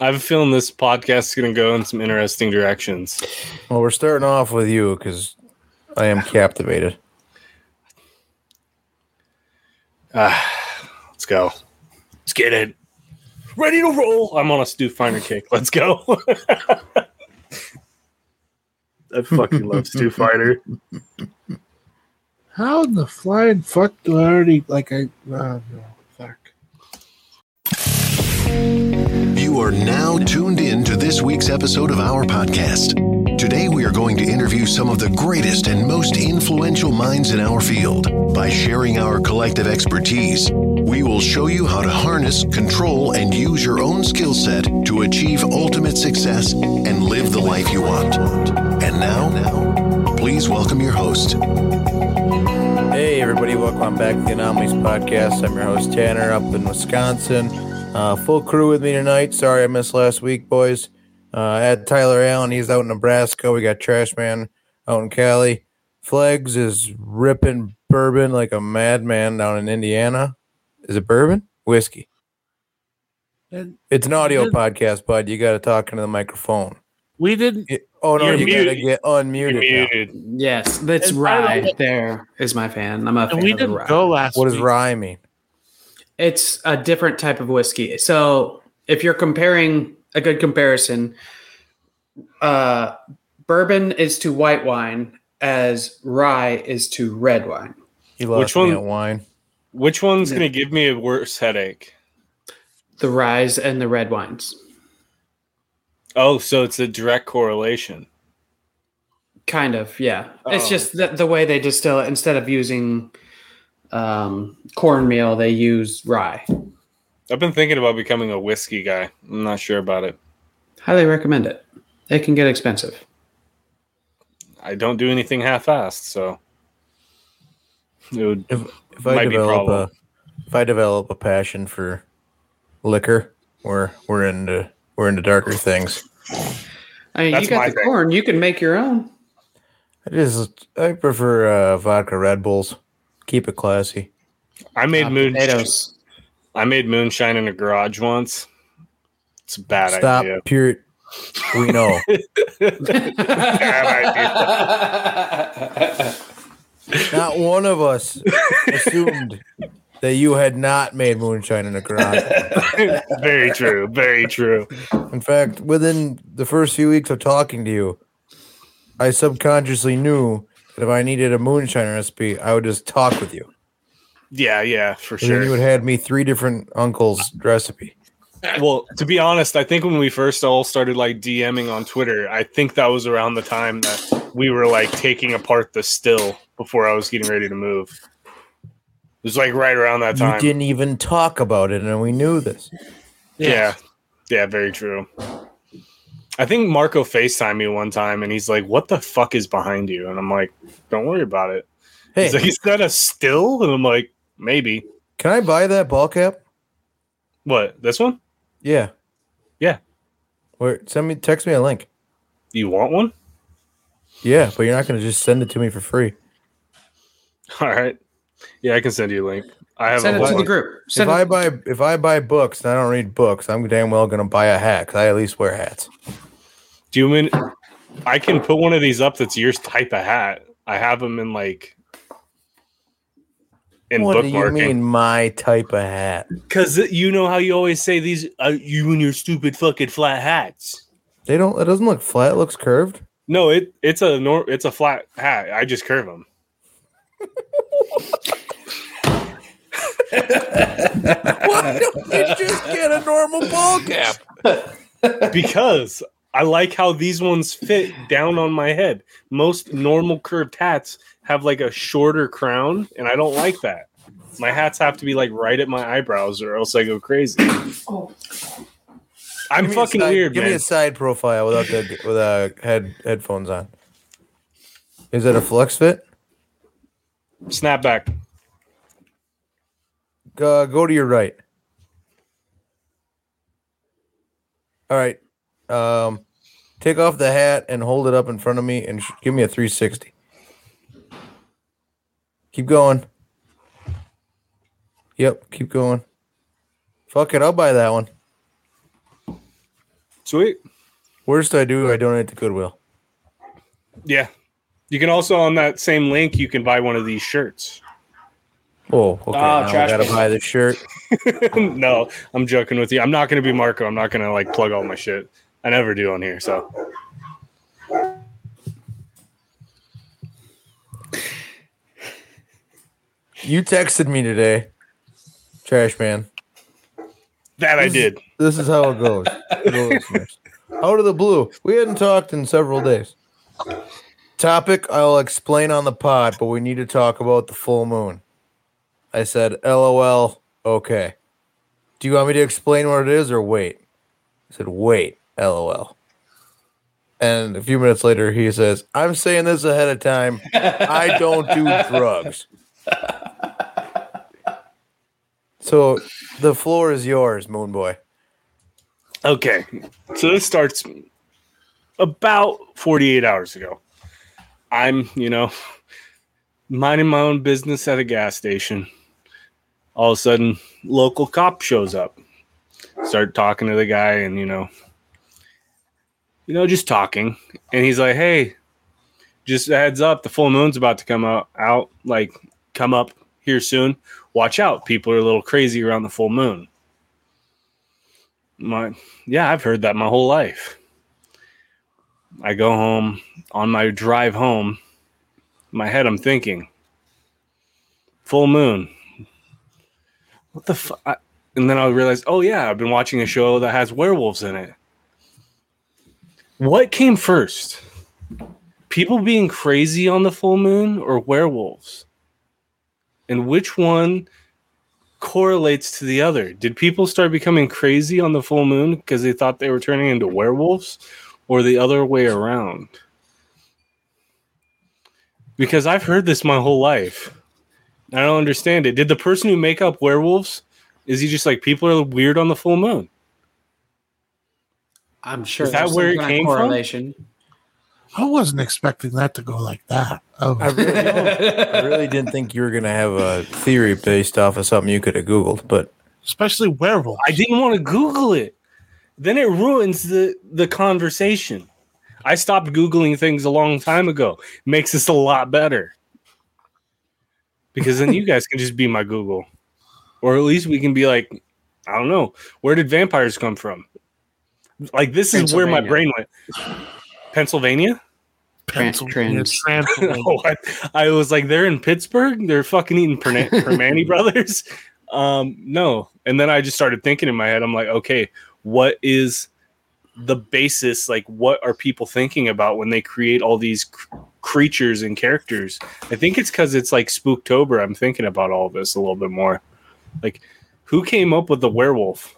I have a feeling this podcast is going to go in some interesting directions. Well, we're starting off with you because I am captivated. Let's go. Let's get it. Ready to roll. I'm on a Stu Finder kick. Let's go. I fucking love Stu Finder. How in the flying fuck do I already like I? Uh, no, fuck. Are now tuned in to this week's episode of our podcast. Today, we are going to interview some of the greatest and most influential minds in our field. By sharing our collective expertise, we will show you how to harness, control, and use your own skill set to achieve ultimate success and live the life you want. And now, please welcome your host, Hey, everybody, welcome back to the Anomalies Podcast. I'm your host, Tanner, up in Wisconsin. Uh, full crew with me tonight. Sorry I missed last week, boys. Uh, I had Tyler Allen, he's out in Nebraska. We got Trash Man out in Cali. Flegs is ripping bourbon like a madman down in Indiana. Is it bourbon? Whiskey. And It's an audio podcast, bud. You got to talk into the microphone. we didn't. It- oh, no, You're got to get unmuted. muted. Yes, that's And rye. don't- There is my fan. I'm a fan we of didn't rye. go last. What does week. rye mean? It's a different type of whiskey. So if you're comparing a good comparison, uh, bourbon is to white wine as rye is to red wine. He lost Which me one? at wine. Which one's Yeah. going to give me a worse headache? The ryes and the red wines. Oh, so it's a direct correlation. Kind of, yeah. It's Oh. just the, the way they distill it. Instead of using um, cornmeal, they use rye. I've been thinking about becoming a whiskey guy. I'm not sure about it. Highly recommend it. It can get expensive. I don't do anything half-assed, so it would. if if I Might be develop problem. a if I develop a passion for liquor, we're we're into we're into darker things. I mean, That's you got the thing. corn. You can make your own. I just I prefer uh, vodka Red Bulls. Keep it classy. I made moon. potatoes. I made moonshine in a garage once. It's a bad Stop. idea. Pure. We know. not one of us assumed that you had not made moonshine in a garage. very true. Very true. In fact, within the first few weeks of talking to you, I subconsciously knew that if I needed a moonshine recipe, I would just talk with you. Yeah, yeah, for sure. And then you would have me three different uncles' recipe. Well, to be honest, I think when we first all started like DMing on Twitter, I think that was around the time that we were like taking apart the still before I was getting ready to move. It was like right around that You time. didn't even talk about it, and we knew this. Yeah. Yeah, very true. I think Marco FaceTimed me one time and he's like, What the fuck is behind you? And I'm like, Don't worry about it. Hey, He's like, Is that a still? And I'm like, Maybe. can I buy that ball cap? What? This one? Yeah. Yeah. Where? Send me. Text me a link. You want one? Yeah, but you're not going to just send it to me for free. All right. Yeah, I can send you a link. I have Send a it to whole the group. If Send I buy if I buy books and I don't read books, I'm damn well going to buy a hat because I at least wear hats. Do you mean I can put one of these up that's your type of hat? I have them in like in what do you bookmarking. mean my type of hat? Because you know how you always say these, uh, you and your stupid fucking flat hats. They don't. It doesn't look flat. It looks curved. No, it it's a nor- it's a flat hat. I just curve them Why don't you just get a normal ball cap? because I like how these ones fit down on my head. Most normal curved hats have like a shorter crown, and I don't like that. My hats have to be like right at my eyebrows, or else I go crazy. I'm me a fucking side- weird, Give me a side profile without the with head headphones on. Is it a flex fit? Snap back. Uh, go to your right. All right. Um, take off the hat and hold it up in front of me and sh- give me a 360. Keep going. Yep, keep going. Fuck it, I'll buy that one. Sweet. Worst I do, I donate to Goodwill. Yeah. You can also on that same link you can buy one of these shirts. Oh, okay. Oh, I gotta buy this shirt. no, I'm joking with you. I'm not going to be Marco. I'm not going to like plug all my shit. I never do on here. So You texted me today, trash man. that I did. This is how it goes. for the listeners. Out of the blue, we hadn't talked in several days. Topic I'll explain on the pod, but we need to talk about the full moon. I said, LOL, okay. Do you want me to explain what it is or wait? I said, wait, LOL. And a few minutes later, he says, I'm saying this ahead of time. I don't do drugs. So the floor is yours, Moon Boy. Okay. So this starts about 48 hours ago. I'm, you know, minding my own business at a gas station. All of a sudden, local cop shows up. Start talking to the guy and, you know, you know, just talking. And he's like, "Hey, just heads up, the full moon's about to come out out like come up here soon. Watch out. People are a little crazy around the full moon." my yeah i've heard that my whole life i go home on my drive home my head i'm thinking full moon what the fuck and then i realized oh yeah i've been watching a show that has werewolves in it what came first people being crazy on the full moon or werewolves and which one correlates to the other. Did people start becoming crazy on the full moon because they thought they were turning into werewolves or the other way around? Because I've heard this my whole life. I don't understand it. Did the person who make up werewolves is he just like people are weird on the full moon? I'm sure Is that where it kind of came from? I wasn't expecting that to go like that. Oh, I really, I really didn't think you were gonna have a theory based off of something you could have googled, but especially werewolves. I didn't want to Google it. Then it ruins the the conversation. I stopped googling things a long time ago. Makes this a lot better. Because then you guys can just be my Google. Or at least we can be like, I don't know, where did vampires come from? Like this is where my brain went. Pennsylvania? Pennsylvania, trans. Transylvania. Oh, I, I was like, they're in Pittsburgh. They're fucking eating Perna- Primanti Brothers. Um, no, and then I just started thinking in my head. I'm like, okay, what is the basis? Like, what are people thinking about when they create all these cr- creatures and characters? I think it's because it's like Spooktober. I'm thinking about all of this a little bit more. Like, who came up with the werewolf?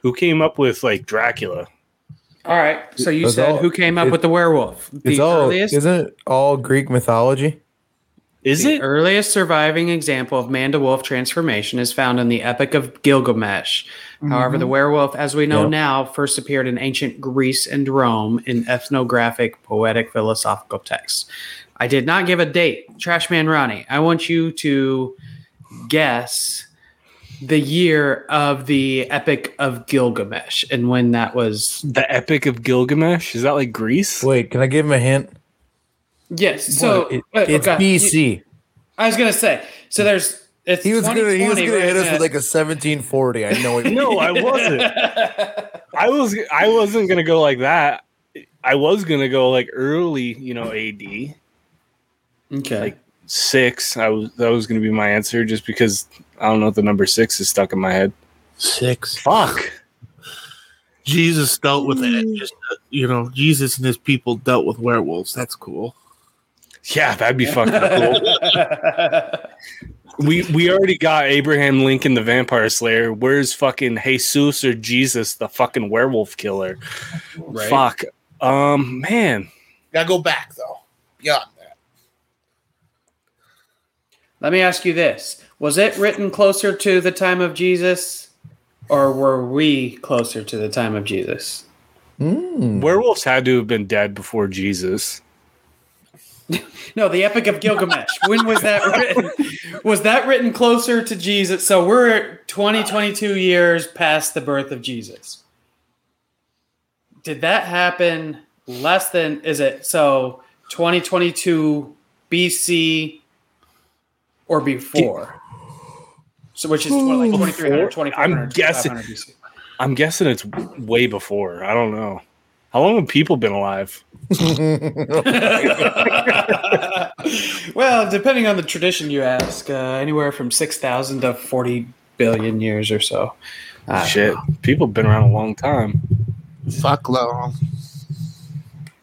Who came up with like Dracula? All right. So you It's said all- who came up it- with the werewolf? it's all earliest, isn't it all Greek mythology? Is the it? earliest surviving example of man to wolf transformation is found in the Epic of Gilgamesh. However, the mm-hmm. werewolf, as we know Yep. now, first appeared in ancient Greece and Rome in ethnographic, poetic, philosophical texts. I did not give a date. Trashman Ronnie, I want you to guess the year of the Epic of Gilgamesh and when that was. The Epic of Gilgamesh? Is that like Greece? Wait, can I give him a hint? Yes. So It- it's okay, BC. I was gonna say. So there's. It's He was gonna he was gonna hit us now. with like a 1740. I know it. No, I wasn't. I was I wasn't gonna go like that. I was gonna go like early, you know, AD okay. Like- six. I was that was gonna be my answer just because I don't know if the number six is stuck in my head. Six. Fuck. Jesus dealt with it. Just uh, you know, Jesus and his people dealt with werewolves. That's cool. Yeah, that'd be fucking cool. We we already got Abraham Lincoln the Vampire Slayer. Where's fucking Jesus or Jesus the fucking werewolf killer? Right. Fuck. Um man. Gotta go back though. Beyond that. Let me ask you this: Was it written closer to the time of Jesus, or were we closer to the time of Jesus? Mm. Werewolves had to have been dead before Jesus. No, the Epic of Gilgamesh. when was that written? Was that written closer to Jesus? So we're 20, 22 years past the birth of Jesus. did that happen less than is it so 2022 BC or before? So which is tw- like 2300, 2400, I'm guessing- BC. I'm guessing it's way before. I don't know. How long have people been alive? well, depending on the tradition you ask, uh, anywhere from 6,000 to 40 billion years or so. Uh, Shit, people have been around a long time. Fuck long.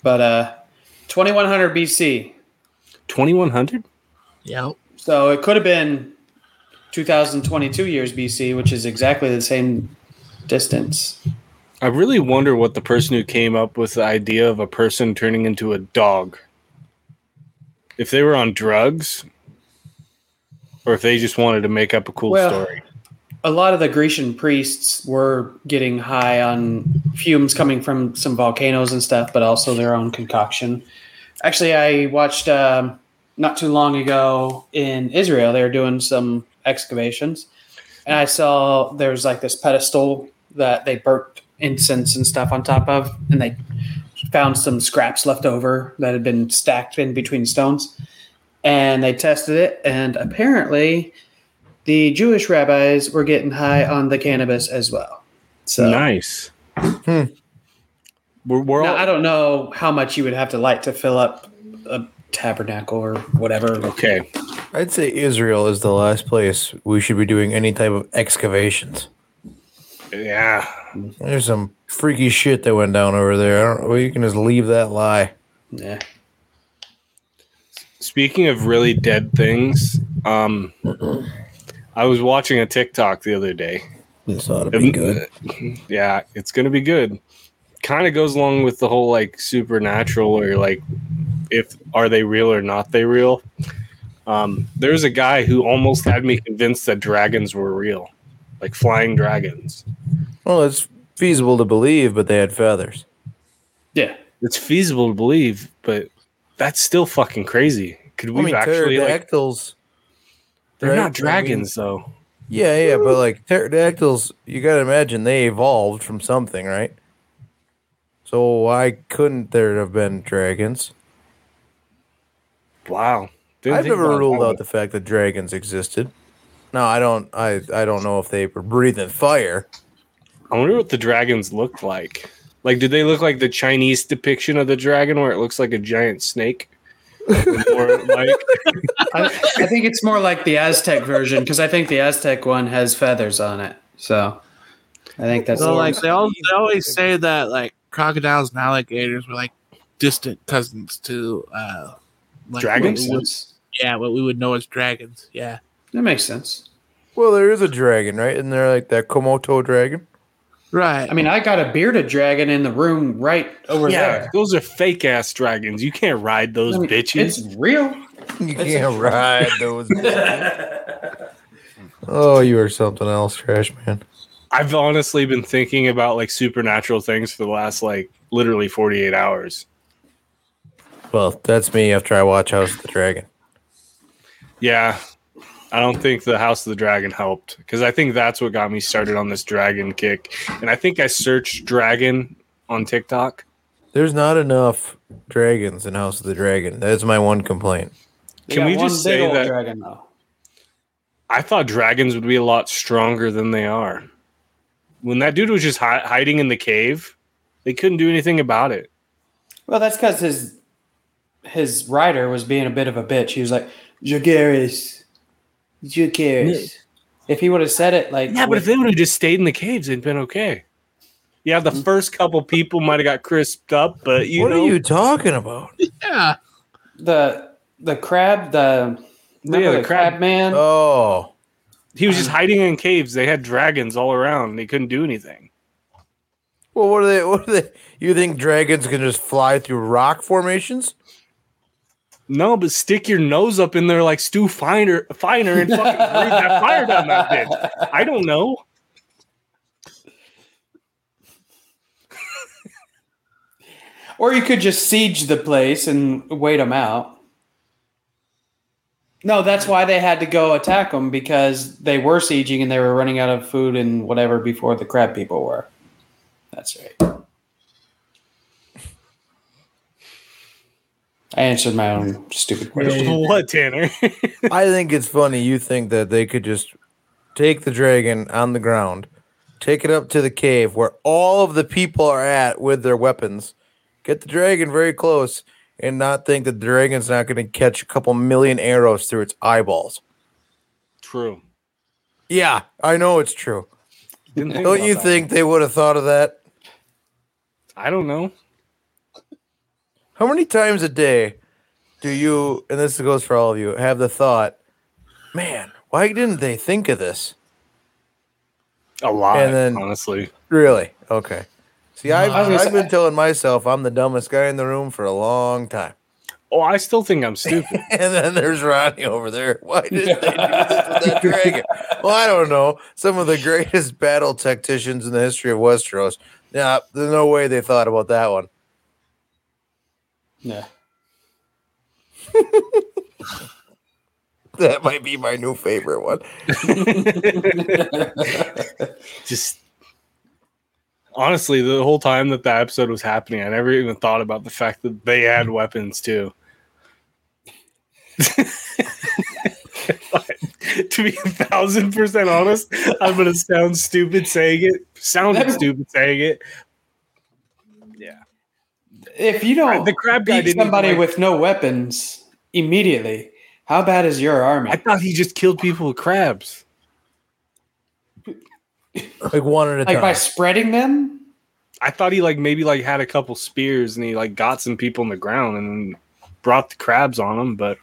But uh, 2100 BC. 2100? Yep. So it could have been 2022 years BC, which is exactly the same distance. I really wonder what the person who came up with the idea of a person turning into a dog. If they were on drugs, or if they just wanted to make up a cool Well, story. A lot of the Grecian priests were getting high on fumes coming from some volcanoes and stuff, but also their own concoction. Actually, I watched um, not too long ago in Israel, they were doing some excavations, and I saw there was like this pedestal that they burnt incense and stuff on top of, and they found some scraps left over that had been stacked in between stones. And they tested it, and apparently, the Jewish rabbis were getting high on the cannabis as well. So nice. Hmm. We're, we're now, all, I don't know how much you would have to light to fill up a tabernacle or whatever. okay. I'd say Israel is the last place we should be doing any type of excavations. Yeah. There's some freaky shit that went down over there. I don't. Well, you can just leave that lie. Yeah. Speaking of really dead things, um, I was watching a TikTok the other day. This ought to be good. Yeah, it's gonna be good. Kind of goes along with the whole like supernatural, or like if are they real or not they real. Um, there's a guy who almost had me convinced that dragons were real, like flying dragons. Well, it's feasible to believe, but they had feathers. Yeah. It's feasible to believe, but that's still fucking crazy. Could we I mean, actually like? pterodactyls. They're right? I not mean- dragons though. Yeah, yeah, but like pterodactyls, you got to imagine they evolved from something, right? So why couldn't there have been dragons? Wow. Didn't I've never ruled out the fact that dragons existed. No, I don't. I I don't know if they were breathing fire. I wonder what the dragons looked like. Like, did they look like the Chinese depiction of the dragon, where it looks like a giant snake? I, I think it's more like the Aztec version because I think the Aztec one has feathers on it. So I think that's So the like they always, they always say that like crocodiles and alligators were like distant cousins to uh like Dragons? what would- yeah, what we would know as dragons. Yeah. That makes sense. Well, there is a dragon, right? Isn't there like that Komodo dragon? Right. I mean, I got a bearded dragon in the room right over yeah, there. those are fake ass dragons. You can't ride those I mean, bitches. It's real. You can't ride those. oh, you are something else, trash man. I've honestly been thinking about like supernatural things for the last like literally 48 hours. Well, that's me after I watch House of the Dragon. Yeah. I don't think the House of the Dragon helped because I think that's what got me started on this dragon kick. And I think I searched dragon on TikTok. There's not enough dragons in House of the Dragon. That's my one complaint. They Can we just say that- dragon though? I thought dragons would be a lot stronger than they are. When that dude was just hi- hiding in the cave, they couldn't do anything about it. Well, that's because his his rider was being a bit of a bitch. He was like, "Dracarys, Dracarys." If he would have said it like, Yeah, but if they would have just stayed in the caves, they'd been okay. Yeah, the mm-hmm. first couple people might have got crisped up, but you what know, are you talking about? yeah. the the crab, the remember the the crab- crab, man. Oh, he was just hiding in caves. They had dragons all around. They couldn't do anything. well, what are they? What are they? You think dragons can just fly through rock formations? No, but stick your nose up in there like Stu Finer, Finer and fucking breathe that fire down that bitch. I don't know. Or you could just siege the place and wait them out. No, that's why they had to go attack them because they were sieging and they were running out of food and whatever before the crab people were. That's right. I answered my own stupid question. what, Tanner? I think it's funny. You think that they could just take the dragon on the ground, take it up to the cave where all of the people are at with their weapons, get the dragon very close, and not think that the dragon's not going to catch a couple million arrows through its eyeballs. True. Yeah, I know it's true. Don't you that. think they would have thought of that? I don't know. How many times a day do you, and this goes for all of you, have the thought, man, why didn't they think of this? A lot, And then- honestly. Really? Okay. See, mm-hmm. I've, I've, I've been telling myself I'm the dumbest guy in the room for a long time. Oh, I still think I'm stupid. And then there's Ronnie over there. Why didn't they do this with that dragon? Well, I don't know. Some of the greatest battle tacticians in the history of Westeros. Yeah, there's no way they thought about that one. Yeah. That might be my new favorite one. Just honestly, the whole time that that episode was happening, I never even thought about the fact that they had weapons too. to be a thousand percent honest, I'm gonna sound stupid saying it. Sound stupid saying it. Yeah. If you don't The crab guy beat somebody like- with no weapons immediately, how bad is your army? I thought he just killed people with crabs. Like one at a like by spreading them? I thought he like maybe like had a couple spears and he like got some people in the ground and brought the crabs on them, but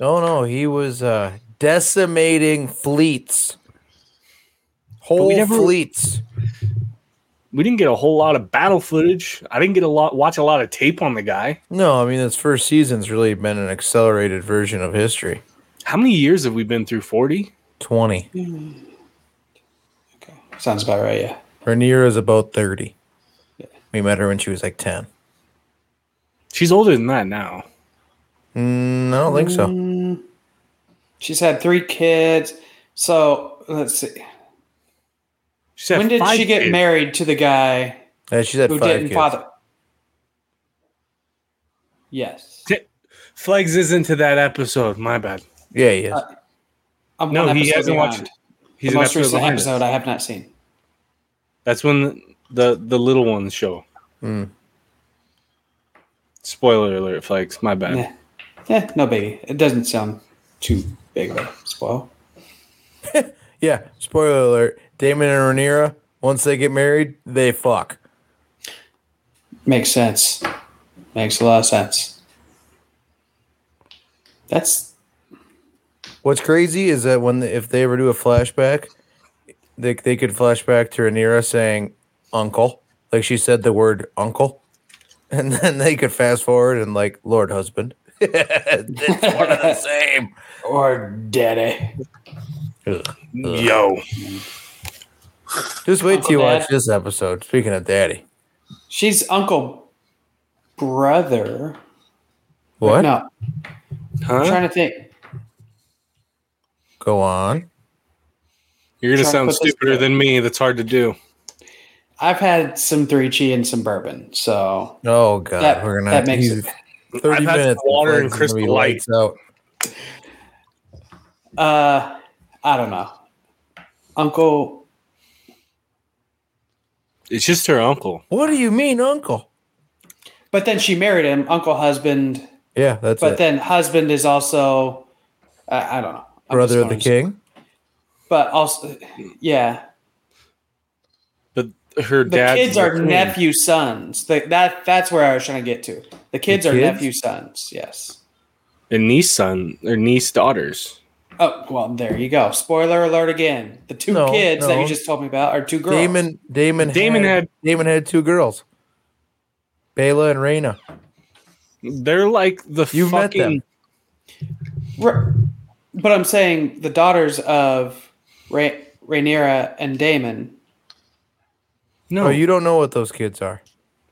No, no, he was uh, decimating fleets. Whole never- fleets. We didn't get a whole lot of battle footage. I didn't get a lot watch a lot of tape on the guy. No, I mean this first season's really been an accelerated version of history. How many years have we been through? 40? Twenty. Okay, Sounds about right, yeah. Rhaenyra is about thirty. Yeah. We met her when she was like ten. She's older than that now. Mm, I don't think so. Mm, She's had three kids. So let's see. She's had When did she get kids. married to the guy Yeah, she's had who five didn't kids. father? Yes. Flegs isn't to that episode. My bad. Yeah, he is. Uh, I'm No, he hasn't watched behind. it. He's the an most episode recent behind episode I have not seen. That's when the the little ones show. Hmm. Spoiler alert, Flegs. My bad. Yeah. Yeah, no biggie. It doesn't sound too big of a spoil. yeah. Spoiler alert: Daemon and Rhaenyra, once they get married, they fuck. Makes sense. Makes a lot of sense. That's What's crazy is that when if they ever do a flashback, they they could flashback to Rhaenyra saying "uncle," like she said the word "uncle," and then they could fast forward and like Lord husband. it's one of the same. or daddy. Yo. Just wait till you Uncle watch this episode. Speaking of daddy, She's uncle brother. what? No, I'm trying to think. Go on. You're gonna sound stupider than me. That's hard to do. I've had some three chi and some bourbon, so Oh god, That- we're gonna. that makes he's it- Thirty I've had minutes. water and it's Crystal be lights out. uh, I don't know. Uncle, It's just her uncle. What do you mean, uncle? but then she married him, uncle husband. Yeah, that's But it. then husband is also, I I don't know, I'm Brother of the going- king. But also, yeah, But her the dad. kids are nephew sons. The, that that's where I was trying to get to. The kids are kids? nephew sons. Yes. and niece son or niece daughters. Oh well, there you go. Spoiler alert again. The two No, kids that you just told me about are two girls. Daemon. Daemon. Daemon had, had- Daemon had two girls. Baela and Rhaena. They're like the You've met fucking. them. But I'm saying the daughters of Ra- Rhaenyra and Daemon. No, Oh, you you don't know what those kids are.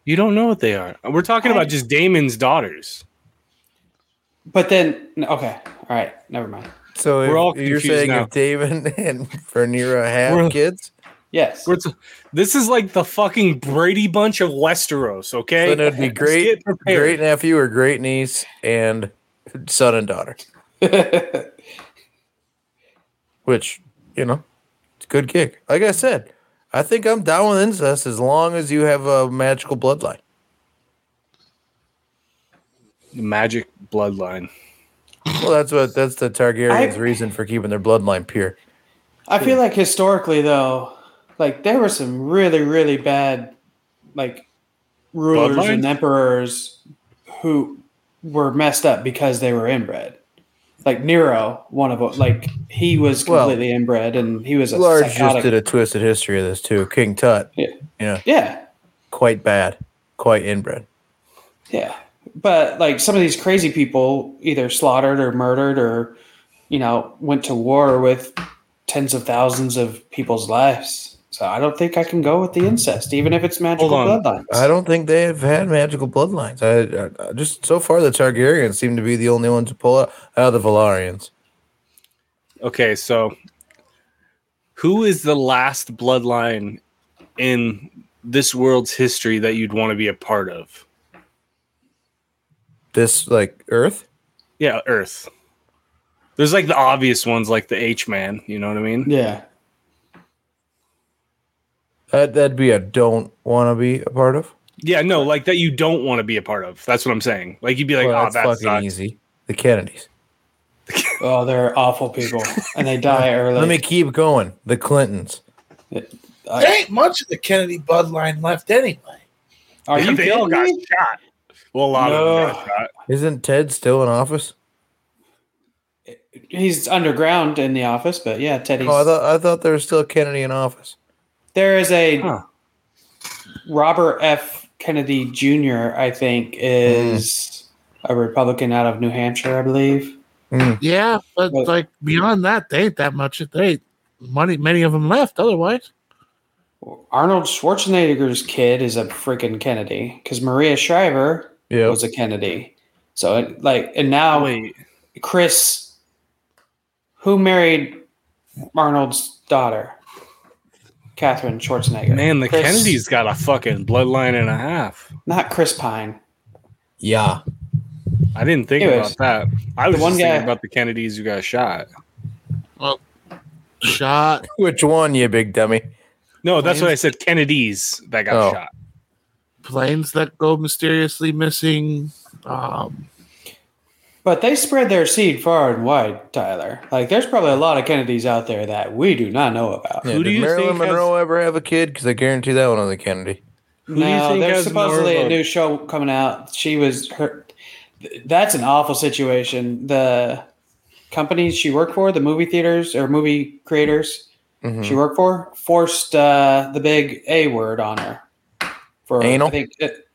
you don't know what they are. We're talking I- about just Daemon's daughters. But then, okay, all right, never mind. So We're if all you're saying now. if Daemon and Rhaenyra have We're- kids, Yes. We're t- this is like the fucking Brady Bunch of Westeros. Okay, Then it'd be great, great nephew or great niece and son and daughter. Which you know, it's a good gig. Like I said, I think I'm down with incest as long as you have a magical bloodline. Magic bloodline. Well, that's what that's the Targaryens' I- reason for keeping their bloodline pure. I feel like historically though, like there were some really, really bad like rulers Bloodlines? and emperors who were messed up because they were inbred. Like Nero, one of them, like he was Well, completely inbred and he was a Large just did a twisted history of this too. King Tut, Yeah. you know, yeah, quite bad, quite inbred. yeah. But like some of these crazy people either slaughtered or murdered or, you know, went to war with tens of thousands of people's lives. So I don't think I can go with the incest, even if it's magical Hold bloodlines. I don't think they have had magical bloodlines. I, I, I just so far the Targaryens seem to be the only ones to pull out, out of the Valyrians. Okay, so who is the last bloodline in this world's history that you'd want to be a part of? This like Earth. Yeah, Earth. There's like the obvious ones, like the H man. You know what I mean? Yeah. That that'd be a don't want to be a part of. Yeah, no, like that you don't want to be a part of. That's what I'm saying. Like you'd be like, Well, oh, that's that's fucking sucks. easy. The Kennedys. Oh, they're awful people, and they die early. Let me keep going. The Clintons. There ain't much of the Kennedy bloodline left anyway. Are Yeah, you they all got me? shot. Well, a lot of them got. Isn't Ted still in office? He's underground in the office, but yeah, Teddy's. Oh, I thought I thought there was still Kennedy in office. there is a Huh. Robert F. Kennedy Jr. I think is a Republican out of New Hampshire, I believe. Hmm. Yeah, but Well- like beyond that, they ain't that much. They ain't money. Many of them left. Otherwise, Arnold Schwarzenegger's kid is a freaking Kennedy because Maria Shriver Yeah. was a Kennedy. So it, like, and now Wait, Chris, who married Arnold's daughter, Catherine Schwarzenegger. man, the Chris- Kennedys got a fucking bloodline and a half. not Chris Pine. Yeah. I didn't think Anyways, about that. I was the one just thinking guy- about the Kennedys who got shot. shot. Which one, you big dummy? No, that's what I said. Kennedys that got Oh. shot. Planes that go mysteriously missing. Um, But they spread their seed far and wide, Tyler. Like, there's probably a lot of Kennedys out there that we do not know about. Yeah, Who do did you Marilyn think has- Monroe ever have a kid? Because I guarantee that one was a Kennedy. Who do you no, think there's has supposedly more a new show coming out. She was her. That's an awful situation. The companies she worked for, the movie theaters or movie creators Mhm. she worked for, forced uh, the big A word on her. For Anal? I think it,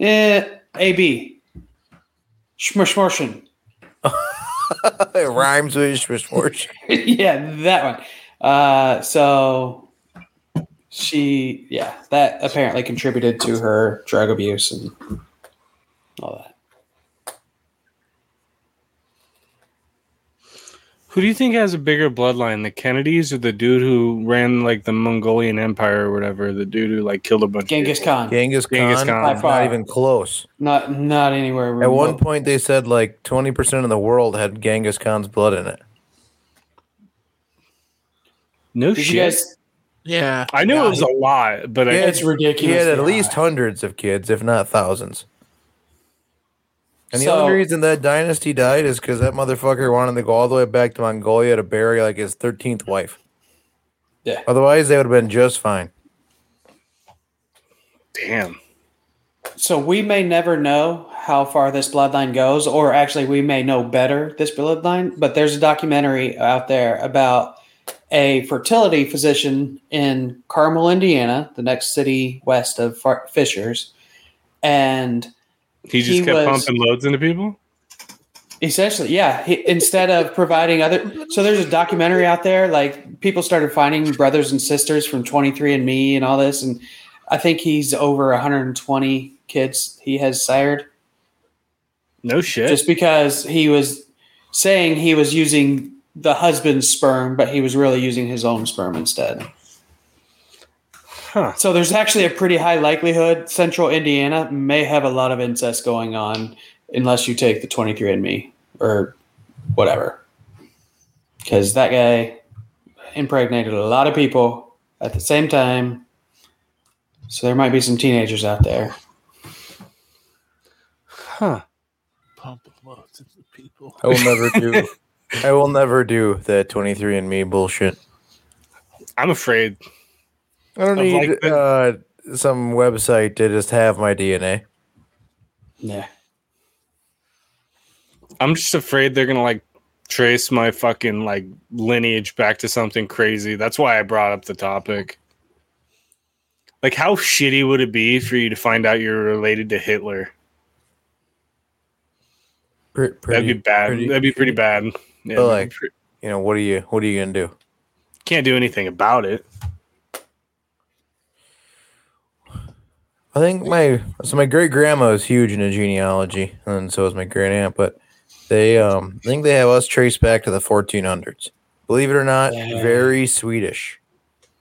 eh, AB. Schmorshmorschen. it rhymes with Schwartz. yeah, that one. Uh, so she, yeah, that apparently contributed to her drug abuse and all that. Who do you think has a bigger bloodline, the Kennedys or the dude who ran like the Mongolian Empire or whatever? The dude who like killed a bunch. Genghis of people? Khan, Genghis Khan, Genghis Khan. By not far. even close. not not anywhere. At one point, they said like 20% of the world had Genghis Khan's blood in it. No Did shit. you guys? yeah, I knew it was a lot, but I, Yeah, It's ridiculous. He had at least hundreds of kids, if not thousands. And the So- only reason that dynasty died is because that motherfucker wanted to go all the way back to Mongolia to bury like his 13th wife. Yeah. Otherwise, they would have been just fine. damn. So we may never know how far this bloodline goes, or actually, we may know better this bloodline. But there's a documentary out there about a fertility physician in Carmel, Indiana, the next city west of Fishers, and He just He kept was- pumping loads into people. Essentially, yeah. He, instead of providing other, so there's a documentary out there. Like people started finding brothers and sisters from 23andMe and all this, and I think he's over 120 kids he has sired No shit. just because he was saying he was using the husband's sperm, but he was really using his own sperm instead. Huh. So there's actually a pretty high likelihood Central Indiana may have a lot of incest going on unless you take the 23andMe or whatever. Because that guy impregnated a lot of people at the same time. So there might be some teenagers out there. Huh. Pump loads into people. I will never do. I will never do that 23andMe bullshit. I'm afraid. I don't need like uh, some website to just have my DNA. Yeah. I'm just afraid they're gonna like trace my fucking like lineage back to something crazy. That's why I brought up the topic. Like, how shitty would it be for you to find out you're related to Hitler? Pre- That'd be bad. pretty- That'd be pretty bad. Yeah, But, like- You know what are you? What are you gonna do? can't do anything about it. I think my so my great grandma is huge into genealogy, and so is my great aunt. But they, um, I think they have us traced back to the 1400s. Believe it or not, Yeah. very Swedish.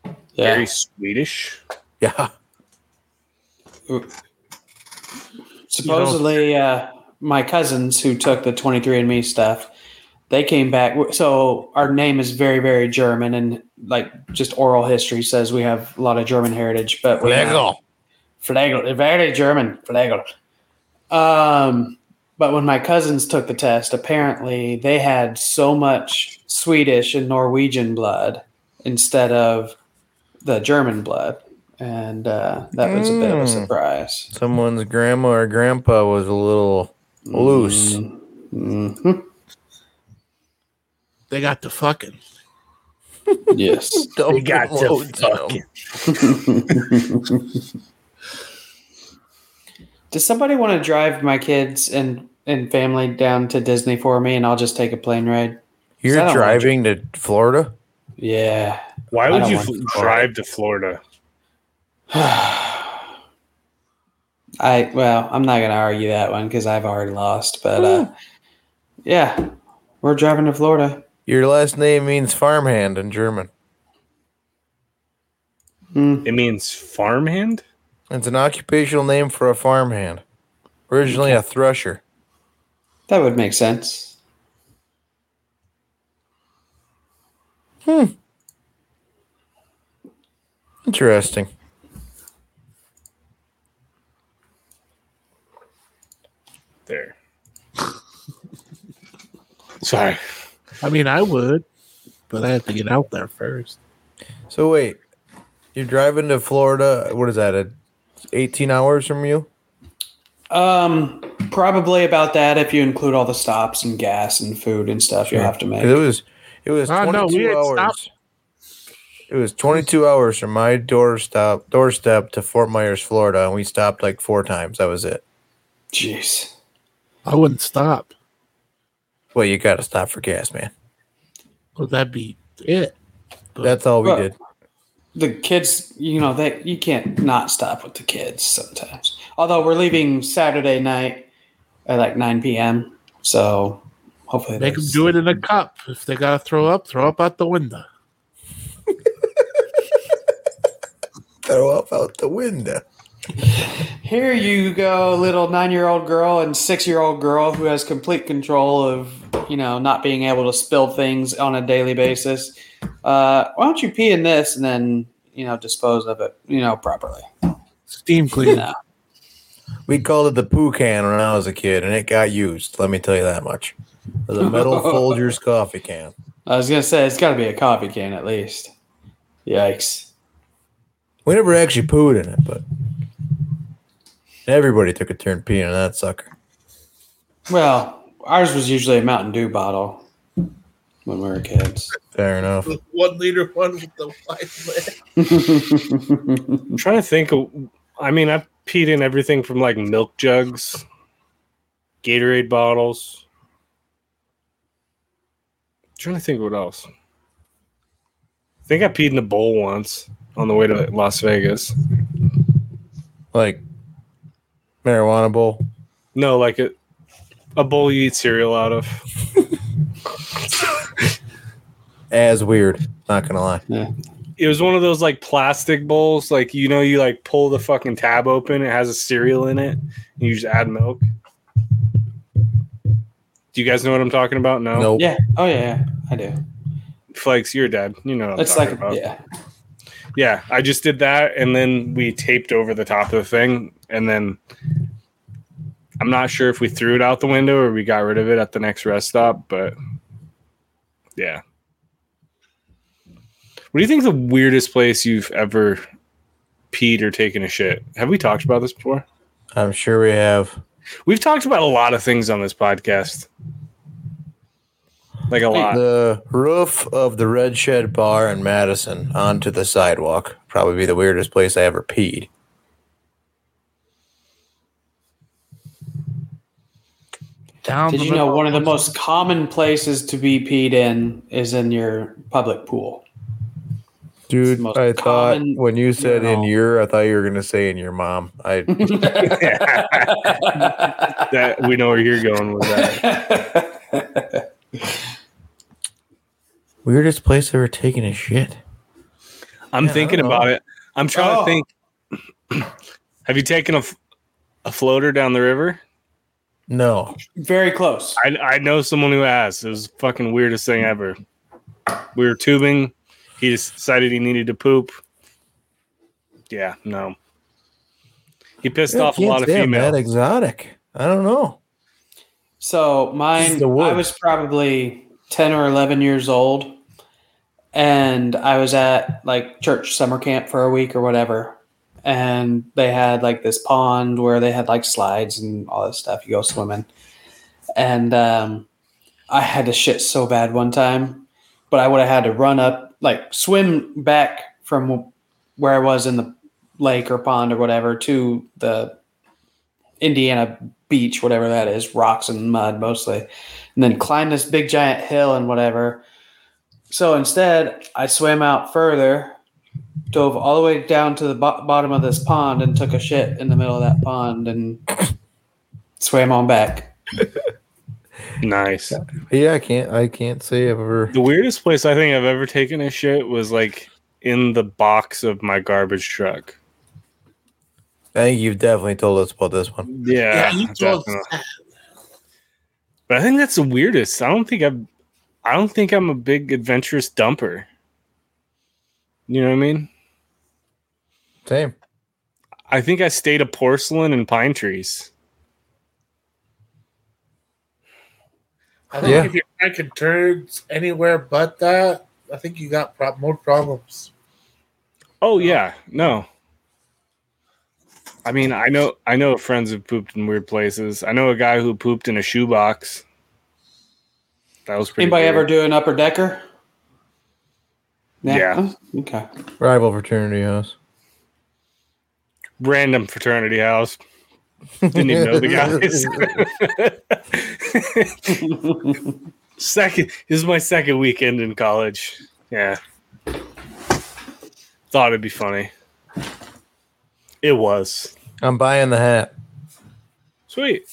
Yeah. Very Swedish. Yeah, Supposedly, uh, my cousins who took the 23andMe stuff, they came back. So our name is very, very German, and like just oral history says we have a lot of German heritage. But we have, Flagel, very German, Flagel. Um, but when my cousins took the test, apparently they had so much Swedish and Norwegian blood instead of the German blood, and uh, that was a bit of a Mm. surprise. someone's grandma or grandpa was a little loose. Mhm. They got the fucking. Yes. they got to loads of them. Does somebody want to drive my kids and, and family down to Disney for me, and I'll just take a plane ride? You're driving to Florida. Yeah. Why would you want f- to. drive to Florida? I well, I'm not gonna argue that one because I've already lost. But uh, yeah, we're driving to Florida. Your last name means farmhand in German. Hmm. It means farmhand. It's an occupational name for a farmhand. Originally a thresher. That would make sense. Hmm. Interesting. There. Sorry. I mean, I would, but I have to get out there first. So wait, you're driving to Florida. What is that? A 18 hours from you? Um, probably about that if you include all the stops and gas and food and stuff you have to make. It was. It was Oh, 22 no, we didn't hours. stop. It was 22 hours from my doorstep doorstep to Fort Myers, Florida, and we stopped like four times. That was it. Jeez. I wouldn't stop. Well, you got to stop for gas, man. Well, that'd be it. That's all we Well, did. The kids, you know, that you can't not stop with the kids sometimes. Although we're leaving Saturday night at like 9 p.m. So hopefully Make them there's- do it in a cup. If they gotta throw up, throw up out the window. Throw up out the window. Here you go, little nine-year-old girl and six-year-old girl who has complete control of, you know, not being able to spill things on a daily basis. Uh, why don't you pee in this and then, you know, dispose of it, you know, properly? Steam You clean. know. We called it the poo can when I was a kid, and it got used. Let me tell you that much. It a metal Folgers coffee can. I was gonna say it's got to be a coffee can at least. Yikes! We never actually pooed in it, but everybody took a turn peeing in that sucker. Well, ours was usually a Mountain Dew bottle when we were kids. Fair enough. One liter one with the white lid. I'm trying to think. Of, I mean, I've peed in everything from like milk jugs, Gatorade bottles. trying to think what else. I think I peed in a bowl once on the way to Las Vegas. Like marijuana bowl. No, like a a bowl you eat cereal out of. Eh, As weird. Not gonna lie. it was one of those like plastic bowls, like you know, you like pull the fucking tab open, it has a cereal in it, and you just add milk. Do you guys know what I'm talking about? No, Nope. Yeah. Oh yeah, yeah. I do. Flakes, you're dead. You know what I'm It's talking like about. yeah. Yeah, I just did that, and then we taped over the top of the thing, and then I'm not sure if we threw it out the window or we got rid of it at the next rest stop, but yeah. What do you think the weirdest place you've ever peed or taken a shit? Have we talked about this before? I'm sure we have. We've talked about a lot of things on this podcast. Like a lot. The roof of the Red Shed Bar in Madison onto the sidewalk. Probably be the weirdest place I ever peed. Down Did you know one of the most common places to be peed in is in your public pool? Dude, I thought when you said in your, I thought you were gonna say in your mom. I that we know where you're going with that. weirdest place ever taken a shit. I'm Yeah, thinking about it. I'm trying Oh. to think. Have you taken a, a floater down the river? No. Very close. I, I know someone who has. It was the fucking weirdest thing ever. We were tubing. He decided he needed to poop. Yeah, no. He pissed Yeah, off a lot of say I'm that exotic. I don't know. So mine, the I was probably ten or eleven years old, and I was at like church summer camp for a week or whatever, and they had like this pond where they had like slides and all this stuff. You go swimming, and um, I had to shit so bad one time, but I would have had to run up, like swim back from where I was in the lake or pond or whatever to the Indiana beach, whatever that is, rocks and mud mostly, and then climb this big giant hill and whatever. So instead, I swam out further, dove all the way down to the bo- bottom of this pond, and took a shit in the middle of that pond and swam on back. Nice. Yeah, I can't. I can't say I've ever. The weirdest place I think I've ever taken a shit was like in the box of my garbage truck. I think you've definitely told us about this one. Yeah, Yeah, you told definitely. But I think that's the weirdest. I don't think I'm. I don't think I'm a big adventurous dumper. You know what I mean? Same. I think I stayed a porcelain and pine trees. I think Yeah. if you're making turds anywhere but that, I think you got pro- more problems. Oh yeah, no. I mean, I know I know friends who pooped in weird places. I know a guy who pooped in a shoebox. That was pretty. Anybody weird. ever do an upper decker? Yeah. Oh, Okay. Rival fraternity house. Random fraternity house? Didn't even know the guys. second, this is my second weekend in college. Yeah, thought it'd be funny. It was I'm buying the hat. sweet.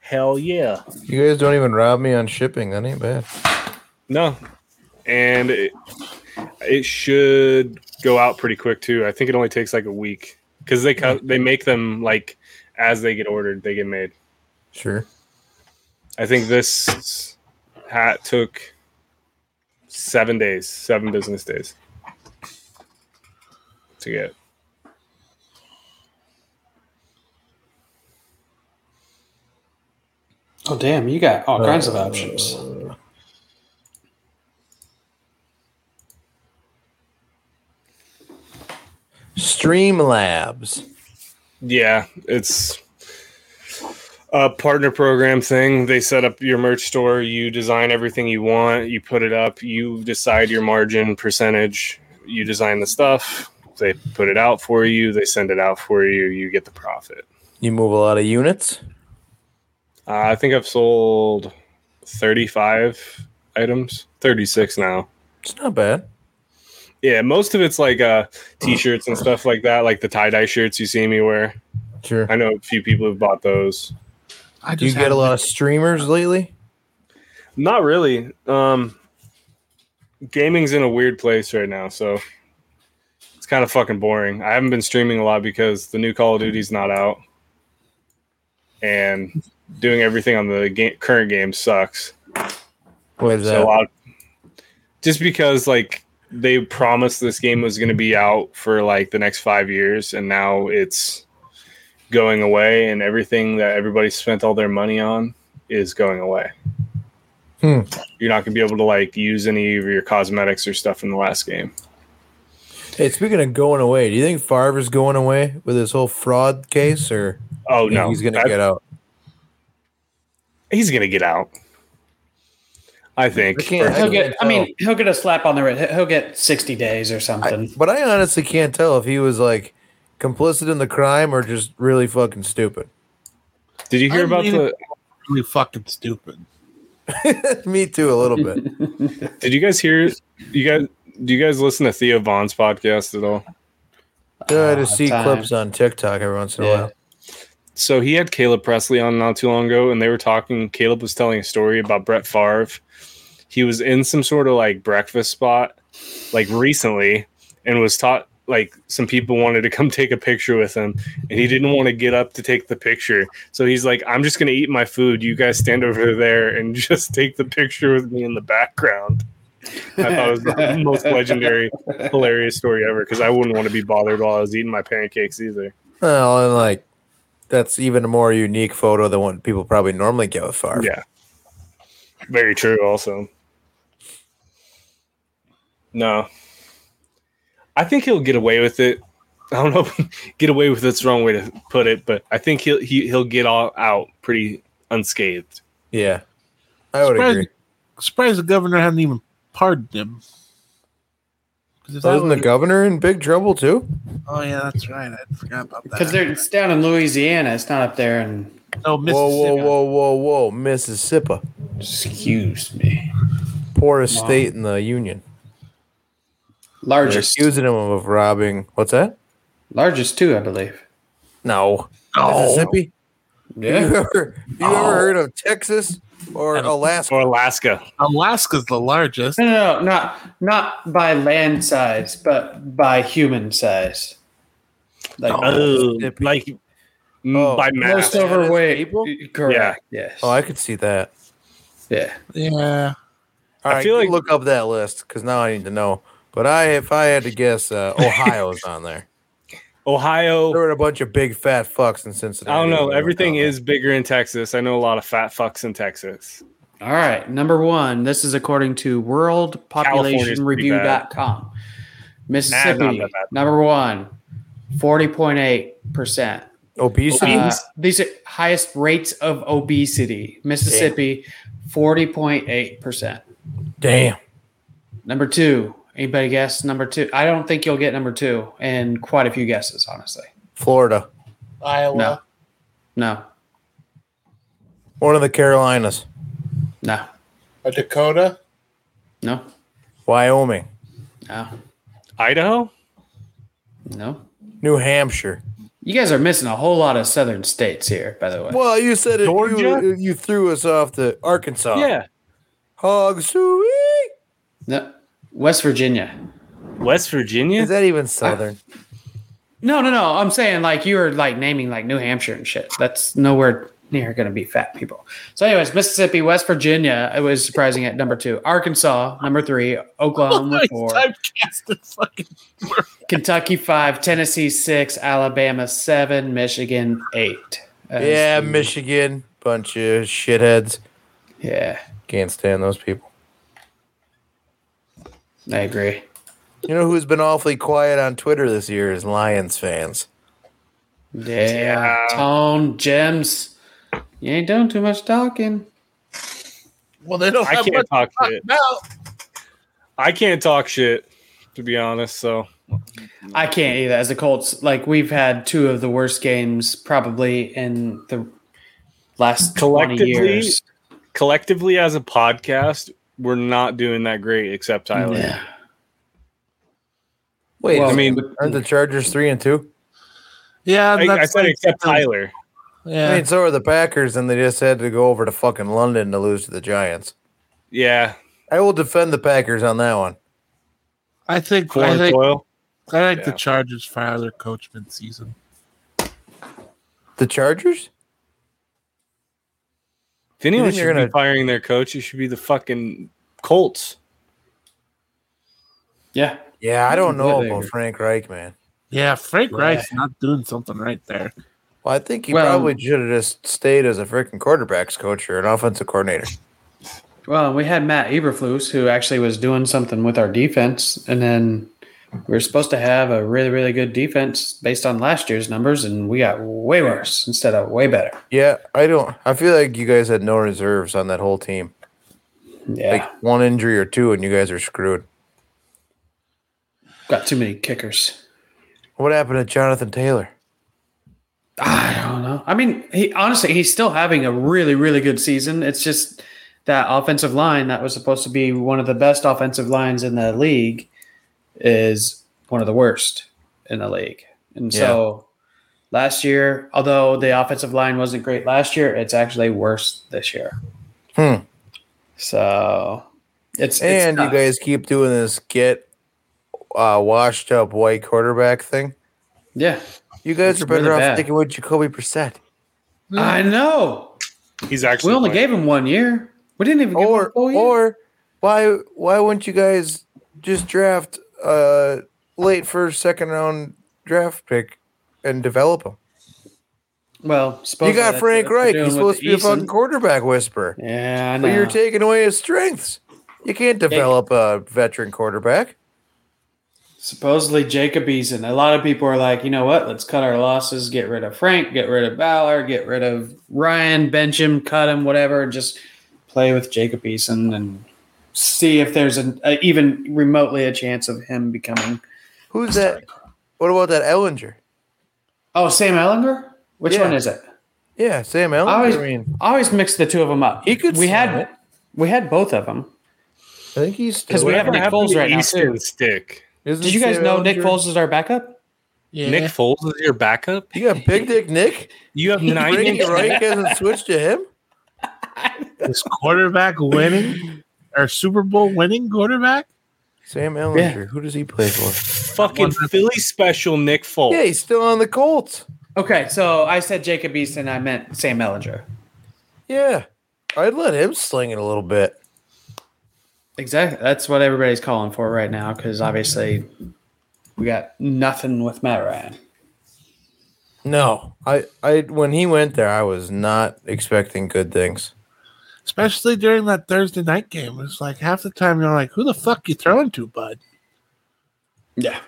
Hell yeah! You guys don't even rob me on shipping. That ain't bad. No, and it, it should go out pretty quick too. I think it only takes like a week because they cut they make them like as they get ordered, they get made. Sure. I think this hat took seven days, seven business days to get. Oh damn! You got all uh, kinds of options. Streamlabs. Yeah, it's a partner program thing. They set up your merch store, you design everything you want, you put it up, you decide your margin percentage, you design the stuff, they put it out for you, they send it out for you, you get the profit. You move a lot of units. Uh, I think I've sold 35 items, 36 now. It's not bad. Yeah, most of it's like uh t-shirts and stuff like that, like the tie-dye shirts you see me wear. Sure. I know a few people who've bought those. I Do you just get a lot of streamers lately? Not really. Um gaming's in a weird place right now, so it's kind of fucking boring. I haven't been streaming a lot because the new Call of Duty's not out, and doing everything on the ga- current game sucks. What is So a that? lot, just because like they promised this game was going to be out for like the next five years, and now it's going away, and everything that everybody spent all their money on is going away. Hmm. You're not going to be able to like use any of your cosmetics or stuff in the last game. Hey, speaking of going away, do you think Favre's going away with his whole fraud case, or Oh no, he's gonna get out? he's going to get out. I think. I can't- He'll get. I mean, he'll get a slap on the wrist. He'll get sixty days or I, something. but I honestly can't tell if he was like complicit in the crime or just really fucking stupid. Did you hear I about mean- the? Really fucking stupid. Me too, a little bit. Did you guys hear? You guys? Do you guys listen to Theo Von's podcast at all? Good Ah, to see time. clips on TikTok every once in a while. So he had Caleb Pressley on not too long ago, and they were talking. Caleb was telling a story about Brett Favre. He was in some sort of like breakfast spot, like recently, and was taught like some people wanted to come take a picture with him, and he didn't want to get up to take the picture. So he's like, "I'm just gonna eat my food. You guys stand over there and just take the picture with me in the background." I thought it was the most legendary, hilarious story ever because I wouldn't want to be bothered while I was eating my pancakes either. Well, and like that's even a more unique photo than what people probably normally get with far Yeah. Very true also. No. I think he'll get away with it. I don't know get away with it's the wrong way to put it, but I think he'll he, he'll get all out pretty unscathed. Yeah. I would Surprised- agree. Surprised the governor hadn't even pardoned him. 'Cause if oh, that Wasn't the would've- governor in big trouble too? Oh yeah, that's right. I forgot about that. Because it's down in Louisiana. It's not up there in. Oh, no Mississippi. whoa, whoa, whoa, whoa, Mississippi, Excuse me. poorest Wow. state in the union. They're Largest. accusing him of robbing. What's that? Largest too, I believe. No, No. Mississippi. Yeah. You ever, you ever heard of Texas or Alaska? Or Alaska. Alaska's the largest. No, no, no, not not by land size, but by human size. Like Oh, Mississippi. like mm, Oh, by math. most overweight people? Correct. Yes. Oh, I could see that. yeah. Yeah. All I right, feel like- look up that list because now I need to know. But I, if I had to guess, uh, Ohio's on there. Ohio. There were a bunch of big fat fucks in Cincinnati. I don't know. Everything is bigger in Texas. I know a lot of fat fucks in Texas. All right. Number one. This is according to WorldPopulationReview.com. Mississippi. Nah, not that bad. number one. Forty point eight percent. obesity. Uh, these are highest rates of obesity. Mississippi, forty point eight percent. Damn. Number two. Anybody guess number two? I don't think you'll get number two, and quite a few guesses, honestly. Florida, Iowa. No. No. one of the Carolinas, No. A Dakota. No. Wyoming, No. Idaho? No. New Hampshire. You guys are missing a whole lot of southern states here, by the way. Well, you said it. Georgia? You, you threw us off to Arkansas. Yeah. Hog sweet. No. West Virginia. West Virginia? Is that even southern? No, no, no. I'm saying like you were like naming like New Hampshire and shit. That's nowhere near going to be fat people. So, anyways, Mississippi, West Virginia. It was surprising at number two. Arkansas, number three. Oklahoma, four. Fucking. Kentucky, five. Tennessee, six. Alabama, seven. Michigan, eight. As yeah, the- Michigan. Bunch of shitheads. Yeah, Can't stand those people. I agree. You know who's been awfully quiet on Twitter this year is Lions fans. Yeah. Yeah. Tone, gems. You ain't doing too much talking. Well, they don't I have can't much talk talk shit. about. I can't talk shit, to be honest. So I can't either. As the Colts, like we've had two of the worst games probably in the last twenty Collectively, years. collectively as a podcast, we're not doing that great except Tyler. Yeah. Wait, Well, I mean, aren't the Chargers three and two? Yeah, I, I that's said like- except Tyler. Yeah, I mean, so are the Packers, and they just had to go over to fucking London to lose to the Giants. Yeah. I will defend the Packers on that one. I think Corn I think oil. I think the Chargers fire their coach mid season. The Chargers? If anyone should they're be firing their coach, it should be the fucking Colts. Yeah. Yeah, I don't know about agree. Frank Reich, man. Yeah, Frank Yeah. Reich's not doing something right there. Well, I think he Well- probably should have just stayed as a freaking quarterbacks coach or an offensive coordinator. Well, we had Matt Eberflus, who actually was doing something with our defense, and then we were supposed to have a really, really good defense based on last year's numbers, and we got way worse instead of way better. Yeah, I don't. I feel like you guys had no reserves on that whole team. Yeah, Like one injury or two, and you guys are screwed. got too many kickers. What happened to Jonathan Taylor? I don't know. I mean, he honestly, he's still having a really, really good season. It's just that offensive line that was supposed to be one of the best offensive lines in the league is one of the worst in the league. And so last year, although the offensive line wasn't great last year, it's actually worse this year. Hmm. So it's, it's And you guys keep doing this get uh, washed up white quarterback thing. yeah, You guys It's are better really off bad. sticking with Jacoby Brissett. I know. He's actually We only playing. gave him one year. We didn't even give him Or a full year. or why why wouldn't you guys just draft uh late first second round draft pick and develop him? well, You got Frank Reich. He's supposed to be a fucking quarterback whisperer. Yeah, I know. But you're taking away his strengths. You can't develop a veteran quarterback. Supposedly Jacob Eason. A lot of people are like, you know what? Let's cut our losses, get rid of Frank, get rid of Ballard, get rid of Ryan, bench him, cut him, whatever, and just play with Jacob Eason and see if there's an, a, even remotely a chance of him becoming. Who's that? What about that Ehlinger? Oh, Sam Ehlinger? Which Yeah. one is it? Yeah, Sam Ehlinger. I always, I mean, I always mix the two of them up. He could We had it. we had both of them. I think he's 'Cause because we have Nick Foles to right now, Easton too. Stick. Isn't Did you guys Sam know Nick Foles is our backup? Yeah. Nick Foles is your backup. You got Big Dick Nick. You have nine Frank inch Reich hasn't switched to him. This quarterback winning or Super Bowl winning quarterback? Sam Ehlinger. Who does he play for? fucking Philly special Nick Foles. Yeah, he's still on the Colts. Okay, so I said Jacob Eason, I meant Sam Ehlinger. Yeah, I'd let him sling it a little bit. Exactly. That's what everybody's calling for right now because obviously we got nothing with Matt Ryan. No, I, I when he went there, I was not expecting good things. Especially during that Thursday night game. It's like half the time you're like, who the fuck you throwing to, bud? Yeah.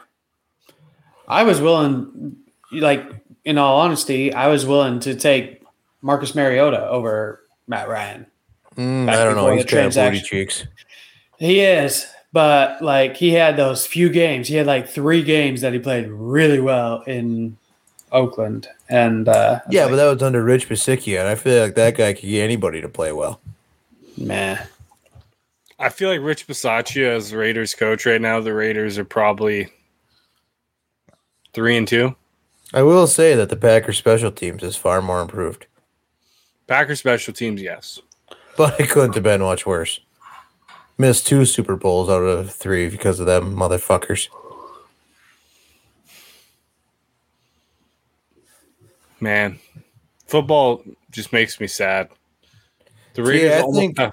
I was willing, like, in all honesty, I was willing to take Marcus Mariota over Matt Ryan. Mm, I don't know. before He's the kind of booty cheeks. He is, but like he had those few games. He had like three games that he played really well in Oakland, and uh, Yeah, like, but that was under Rich Bisaccia, and I feel like that guy could get anybody to play well. man, I feel like Rich Bisaccia as Raiders coach right now. The Raiders are probably three and two. I will say that the Packers special teams is far more improved, Packer special teams, yes. but it couldn't have been much worse. Missed two Super Bowls out of three because of them motherfuckers. Man, football just makes me sad. The See, Raiders I almost think- have,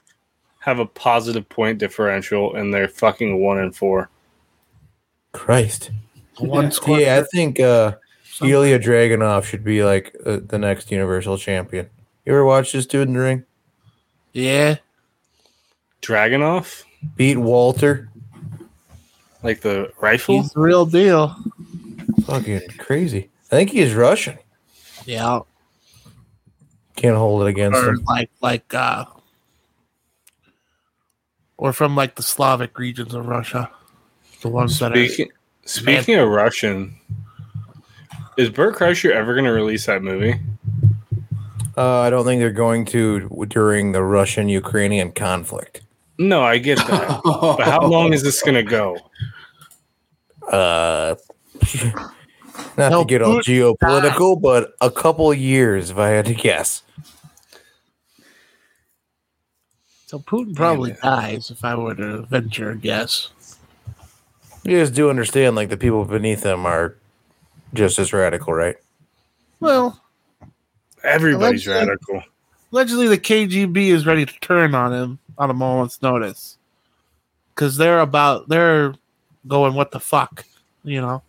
have a positive point differential, and they're fucking one and four. Christ. One Yeah. squad. Yeah, I think uh, Ilya Dragunov should be like uh, the next Universal Champion. You ever watch this dude in the ring? Yeah. Dragunov, Beat Walter. like the rifle. He's the real deal. Fucking crazy. I think he's Russian. Yeah. Can't hold it against Or him. like like uh or from like the Slavic regions of Russia. The ones that are Speaking speaking of Russian, is Bert Kreischer ever going to release that movie? Uh, I don't think they're going to during the Russian Ukrainian conflict. No, I get that. but how long is this going to go? Uh, not No, to get all Putin geopolitical, but a couple years, if I had to guess. So Putin probably dies if I were to venture a guess. You guys do understand, like the people beneath him are just as radical, right? Well, Everybody's Allegedly- radical. allegedly the KGB is ready to turn on him on a moment's notice because they're about they're going what the fuck, you know.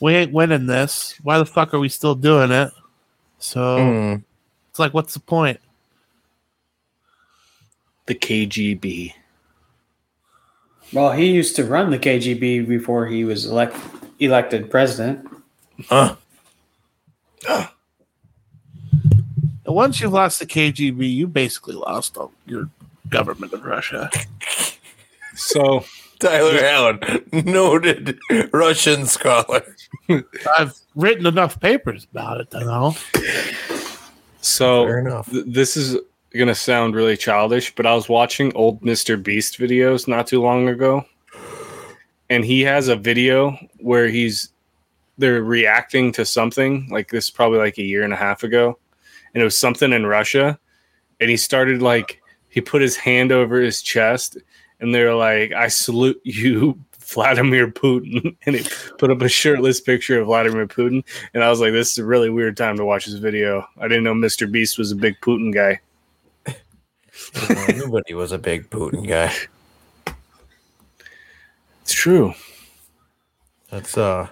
We ain't winning this. Why the fuck are we still doing it? So Hmm. it's like, what's the point? The KGB. Well, he used to run the KGB before he was elect, elected president. Huh. And once you've lost the KGB, you basically lost all your government of Russia. So Tyler Allen, noted Russian scholar. I've written enough papers about it to know. so Fair enough. th- this is gonna sound really childish, but I was watching old Mr. Beast videos not too long ago, and he has a video where he's they're reacting to something like this, probably like a year and a half ago, and it was something in Russia, and he started like he put his hand over his chest, and they're like, "I salute you." Vladimir Putin, and he put up a shirtless picture of Vladimir Putin, and I was like, "This is a really weird time to watch this video." I didn't know Mr. Beast was a big Putin guy. Nobody was a big Putin guy. It's true. That's uh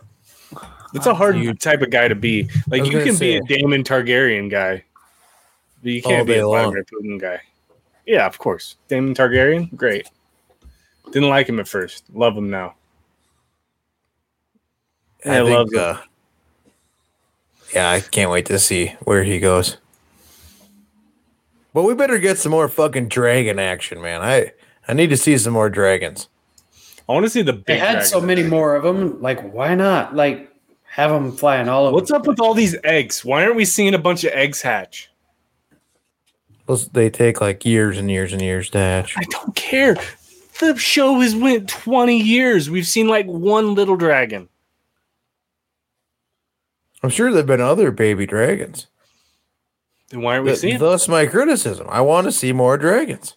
It's a hard You- type of guy to be. Like you can be a Daemon Targaryen guy, but you can't be day a long. Vladimir Putin guy. Yeah, of course. Daemon Targaryen, great. Didn't like him at first. Love him now. I, I love think, uh, Yeah, I can't wait to see where he goes. But we better get some more fucking dragon action, man. I I need to see some more dragons. I want to see the They had dragon. so many more of them. Like, why not? Like, have them flying all over. What's up with all these eggs? Why aren't we seeing a bunch of eggs hatch? Well, they take like years and years and years to hatch. I don't care. The show has went twenty years. We've seen like one little dragon. I'm sure there've been other baby dragons. Then why aren't we Th- seeing? thus my criticism. I want to see more dragons.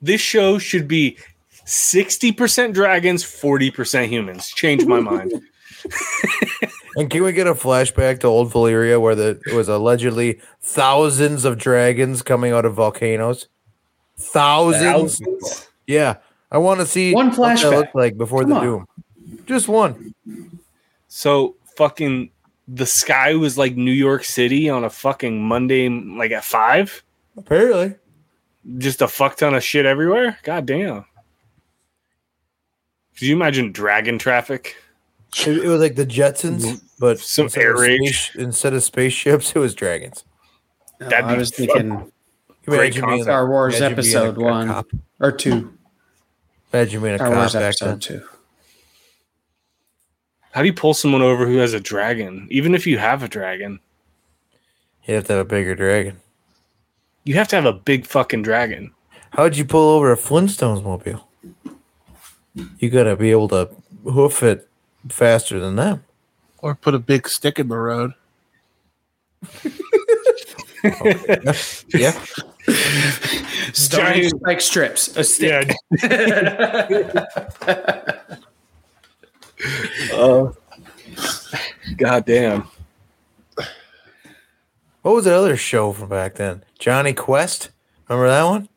this show should be 60% dragons, 40% humans. Change my mind. And can we get a flashback to old Valyria where the, it was allegedly thousands of dragons coming out of volcanoes? Thousands. Thousands. Yeah. I want to see One what that flashback. looked like before Come the on. doom. Just one. So fucking the sky was like New York City on a fucking Monday, like at five. Apparently. Just a fuck ton of shit everywhere. God damn. Could you imagine dragon traffic? It, it was like the Jetsons, mm-hmm. but Some instead air of, rage. space- instead of spaceships, it was dragons. No, That'd I be was fun. thinking Great Imagine being Star Wars imagine being a- episode a one. cop. or two. Imagine being a Star cop Wars back then. episode two. How do you pull someone over who has a dragon? Even if you have a dragon, You have to have a bigger dragon. you have to have a big fucking dragon. How'd you pull over a Flintstones mobile? You gotta be able to hoof it faster than them. Or put a big stick in the road. Oh, yeah. Stone Giant- spike strips. A stick. Oh. Uh, God damn. What was that other show from back then? Jonny Quest? Remember that one?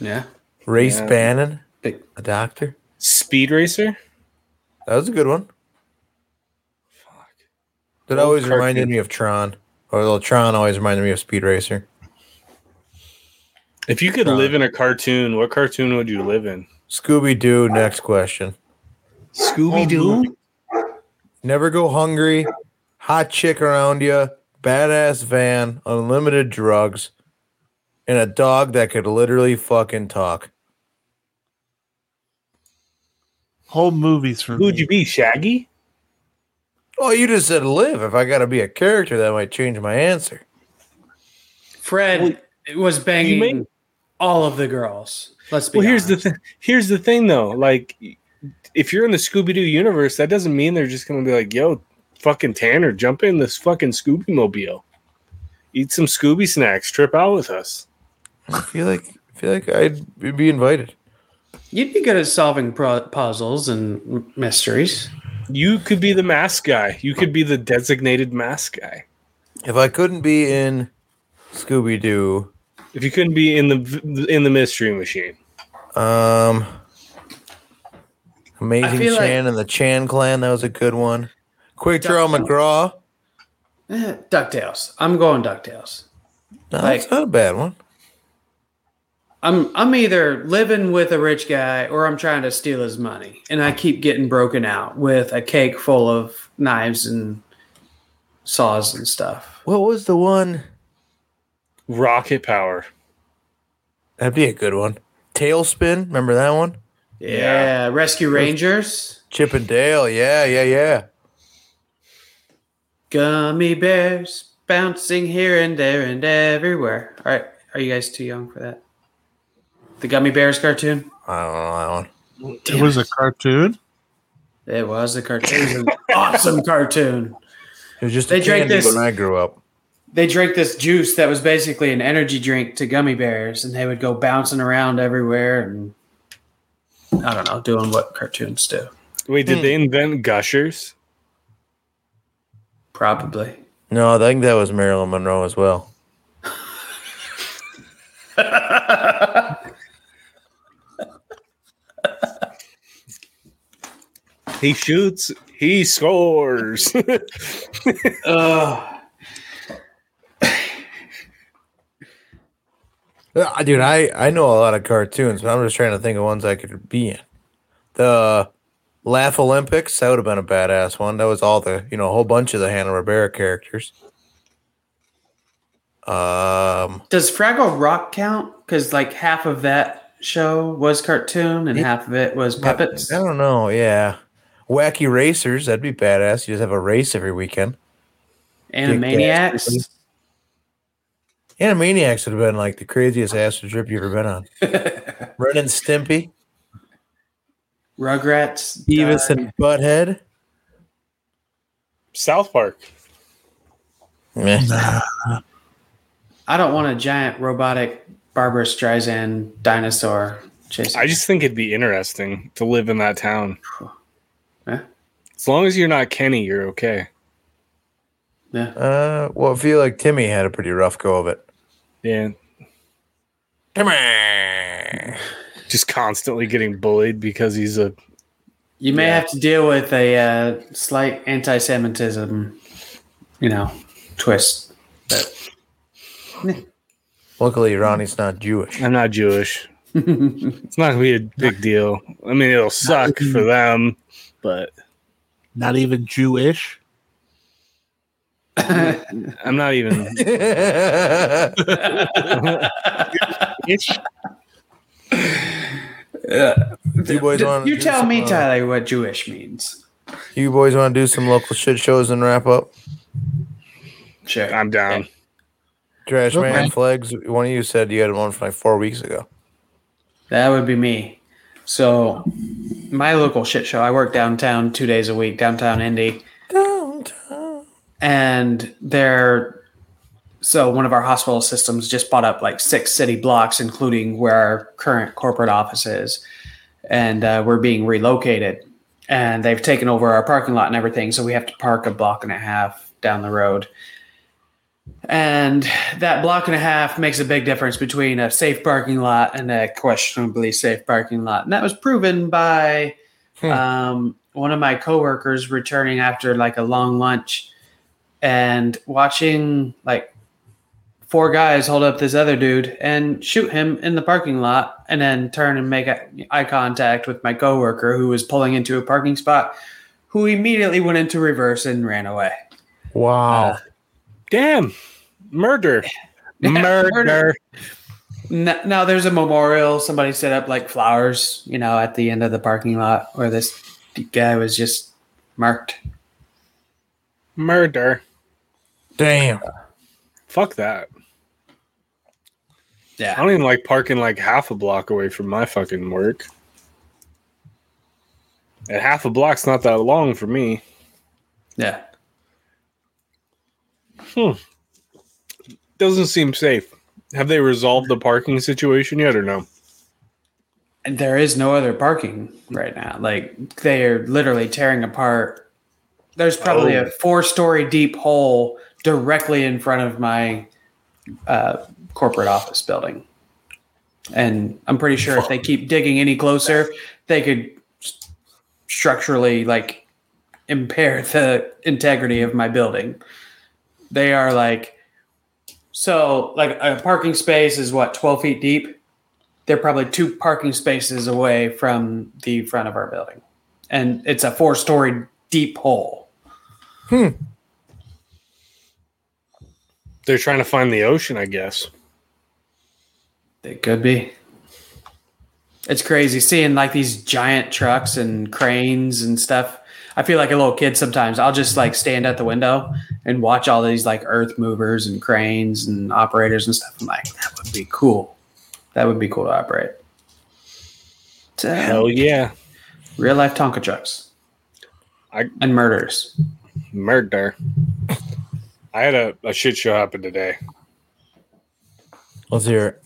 yeah. Race Yeah. Bannon, Big. a doctor. Speed Racer? That was a good one. That Old always reminded me of Tron. Or well, Tron always reminded me of Speed Racer. If you could live in a cartoon, what cartoon would you live in? Scooby Doo, next question. Scooby Doo? Never go hungry, hot chick around you, badass van, unlimited drugs, and a dog that could literally fucking talk. Whole movies for Who would me. you be, Shaggy? Oh, you just said live. If I got to be a character, that might change my answer. Fred was banging made- all of the girls. Let's be Well, here's the honest. thing. Here's the thing, though. Like, if you're in the Scooby Doo universe, that doesn't mean they're just gonna be like, "Yo, fucking Tanner, jump in this fucking Scooby Mobile, eat some Scooby snacks, trip out with us." I feel like I feel like I'd be invited. You'd be good at solving pro- puzzles and mysteries. You could be the mask guy. You could be the designated mask guy. If I couldn't be in Scooby Doo, If you couldn't be in the in the mystery machine, um, Amazing feel like- Chan and the Chan Clan, that was a good one. Quick Draw McGraw, Eh, Ducktales. I'm going Ducktales. no, Like- that's not a bad one. I'm I'm either living with a rich guy or I'm trying to steal his money, and I keep getting broken out with a cake full of knives and saws and stuff. What was the one? Rocket power. That'd be a good one. Tailspin, remember that one? Yeah, Rescue Rangers, Chip and Dale, yeah, yeah, yeah. gummy bears bouncing here and there and everywhere. All right, are you guys too young for that? The Gummy Bears cartoon. I don't know that one. It was a cartoon. It was a cartoon. It was an awesome cartoon. It was just They a drank candy this- when I grew up. They drank this juice that was basically an energy drink to gummy bears, and they would go bouncing around everywhere and I don't know, doing what cartoons do. Wait, did Hmm. they invent gushers? Probably. No, I think that was Marilyn Monroe as well. He shoots, he scores. Ugh. Uh, Dude, I, I know a lot of cartoons, but I'm just trying to think of ones I could be in. The Laff-A-Lympics, that would have been a badass one. That was all the, you know, a whole bunch of the Hanna Barbera characters. Um, Does Fraggle Rock count? Because like half of that show was cartoon and Yeah. half of it was puppets. I don't know. Yeah, Wacky Racers, that'd be badass. You just have a race every weekend. Animaniacs. Animaniacs would have been like the craziest acid trip you've ever been on. Ren and Stimpy, Rugrats. Beavis Doug. and Butthead. South Park. Nah. I don't want a giant robotic Barbra Streisand dinosaur chasing. I just think it'd be interesting to live in that town. Yeah. As long as you're not Kenny, you're okay. yeah. Uh, well, I feel like Timmy had a pretty rough go of it. Yeah. Timmy. Just constantly getting bullied because he's a You may Yeah. have to deal with a uh, slight anti-Semitism, you know, twist. But Luckily, Ronnie's not Jewish. I'm not Jewish. It's not gonna be a big deal. I mean, it'll suck for them, but Not even Jewish. I'm not even. Ish. you boys want you tell me, uh, Tyler, what Jewish means. You boys want to do some local shit shows and wrap up? Sure. I'm down. Trash Okay. Man Flegs. One of you said you had one from like four weeks ago. That would be me. So, my local shit show. I work downtown two days a week, downtown Indy, Downtown. And they're so one of our hospital systems just bought up like six city blocks, including where our current corporate office is, and uh, we're being relocated. And they've taken over our parking lot and everything, so we have to park a block and a half down the road. And that block and a half makes a big difference between a safe parking lot and a questionably safe parking lot. And that was proven by Hmm. um, one of my coworkers returning after like a long lunch and watching like four guys hold up this other dude and shoot him in the parking lot and then turn and make eye contact with my coworker who was pulling into a parking spot who immediately went into reverse and ran away. Wow. Uh, Damn, murder, Murder. murder. N- Now there's a memorial. Somebody set up like flowers, you know, at the end of the parking lot where this guy was just marked. Murder. Damn. Fuck that. Yeah. I don't even like parking like half a block away from my fucking work. And half a block's not that long for me. Yeah. Hmm. Doesn't seem safe. Have they resolved the parking situation yet or no? And there is no other parking right now. Like they are literally tearing apart. There's probably Oh. a four story deep hole directly in front of my uh, corporate office building. And I'm pretty sure if they keep digging any closer, they could s- structurally like impair the integrity of my building. They are like, so like a parking space is what, 12 feet deep? they're probably two parking spaces away from the front of our building. And it's a four story deep hole. They're trying to find the ocean, I guess. They could be. It's crazy seeing like these giant trucks and cranes and stuff. I feel like a little kid sometimes. I'll just like stand at the window and watch all these like earth movers and cranes and operators and stuff. I'm like, that would be cool. That would be cool to operate. So, Hell yeah. real life Tonka trucks. I- and murders. Murder. I had a, a shit show happen today. Let's hear it.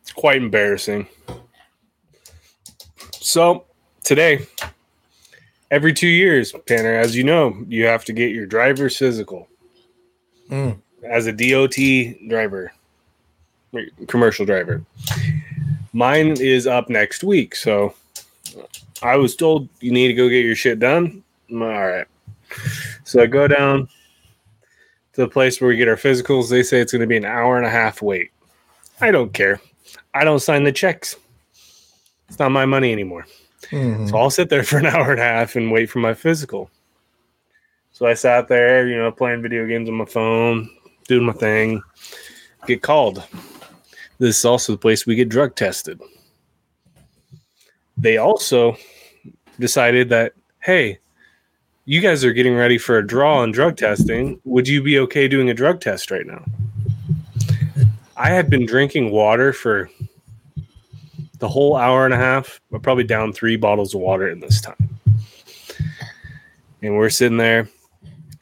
It's quite embarrassing. So, today, every two years, Tanner, as you know, you have to get your driver's physical Mm. as a DOT driver, commercial driver. Mine is up next week. So, I was told you need to go get your shit done. All right. So, I go down to the place where we get our physicals. They say it's going to be an hour and a half wait. I don't care. I don't sign the checks. It's not my money anymore. Mhm. So I'll sit there for an hour and a half and wait for my physical. So I sat there, you know, playing video games on my phone, doing my thing, get called. This is also the place we get drug tested. They also decided that, hey, you guys are getting ready for a draw on drug testing. Would you be okay doing a drug test right now? I had been drinking water for the whole hour and a half. I'm probably down three bottles of water in this time. And we're sitting there.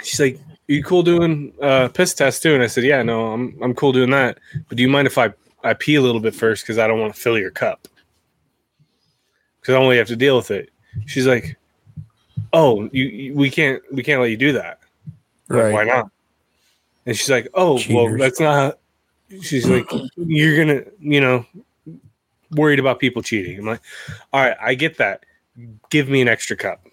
She's like, Are you cool doing uh piss test too? And I said, Yeah, no, I'm I'm cool doing that. But do you mind if I, I pee a little bit first because I don't want to fill your cup? Because I only have to deal with it. She's like, Oh, you, you we can't we can't let you do that. I'm like, Right. Why not? And she's like, "Oh, well, that's not." She's like, "You're gonna, you know, worried about people cheating." I'm like, "All right, I get that. Give me an extra cup."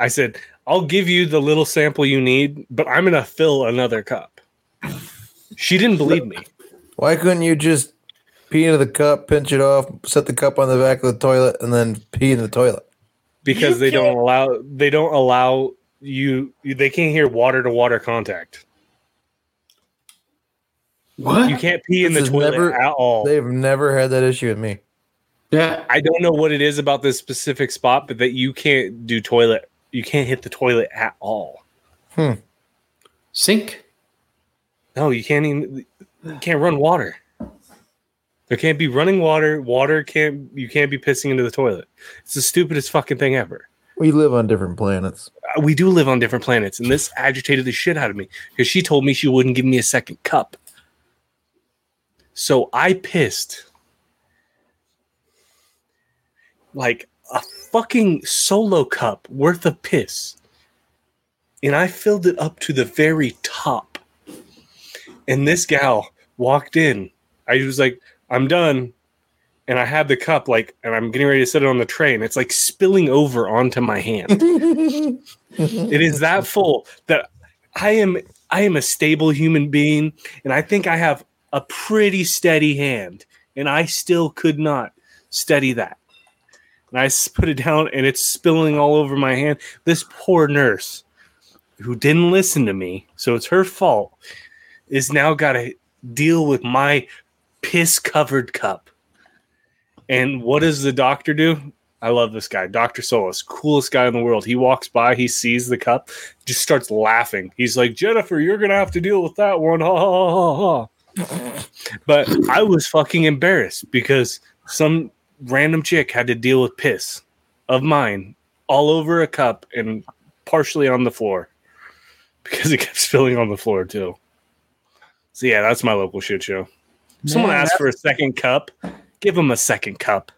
I said, "I'll give you the little sample you need, but I'm gonna fill another cup." She didn't believe me. Why couldn't you just pee into the cup, pinch it off, set the cup on the back of the toilet, and then pee in the toilet? Because You they don't can't- allow they don't allow you they can't hear water to water contact. What? You can't pee in the toilet never- at all. They've never had that issue with me. Yeah. I don't know what it is about this specific spot, but that you can't do toilet. You can't hit the toilet at all. Hmm. Sink. No, you can't even. You can't run water. There can't be running water. Water can't. You can't be pissing into the toilet. It's the stupidest fucking thing ever. We live on different planets. Uh, We do live on different planets, and this agitated the shit out of me because she told me she wouldn't give me a second cup. So I pissed like a fucking solo cup worth of piss. And I filled it up to the very top. And this gal walked in. I was like, I'm done. And I had the cup, like, and I'm getting ready to set it on the tray, and it's like spilling over onto my hand. it is that full that I am I am a stable human being, and I think I have a pretty steady hand, and I still could not steady that. And I put it down, and it's spilling all over my hand. This poor nurse, who didn't listen to me, so it's her fault, is now got to deal with my piss covered cup. And what does the doctor do? I love this guy, Dr. Solis, coolest guy in the world. He walks by, he sees the cup, just starts laughing. He's like, Jennifer, you're gonna have to deal with that one. Ha ha ha. ha." But I was fucking embarrassed because some random chick had to deal with piss of mine all over a cup and partially on the floor because it kept spilling on the floor too. So yeah, that's my local shit show. If Someone Man, asks for a second cup, give them a second cup.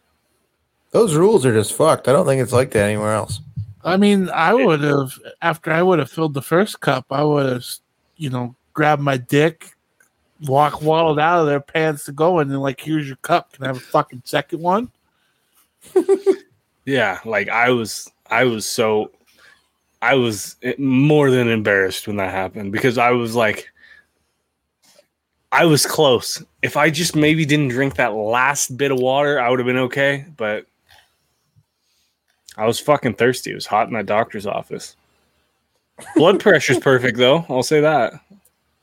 Those rules are just fucked. I don't think it's like that anywhere else. I mean, I would have after I would have filled the first cup, I would have, you know, grabbed my dick, walk waddled out of their pants to go, in, and like, here's your cup. Can I have a fucking second one? Yeah, like I was, I was so, I was more than embarrassed when that happened because I was like, I was close. If I just maybe didn't drink that last bit of water, I would have been okay. But I was fucking thirsty. It was hot in that doctor's office. Blood pressure's perfect though. I'll say that.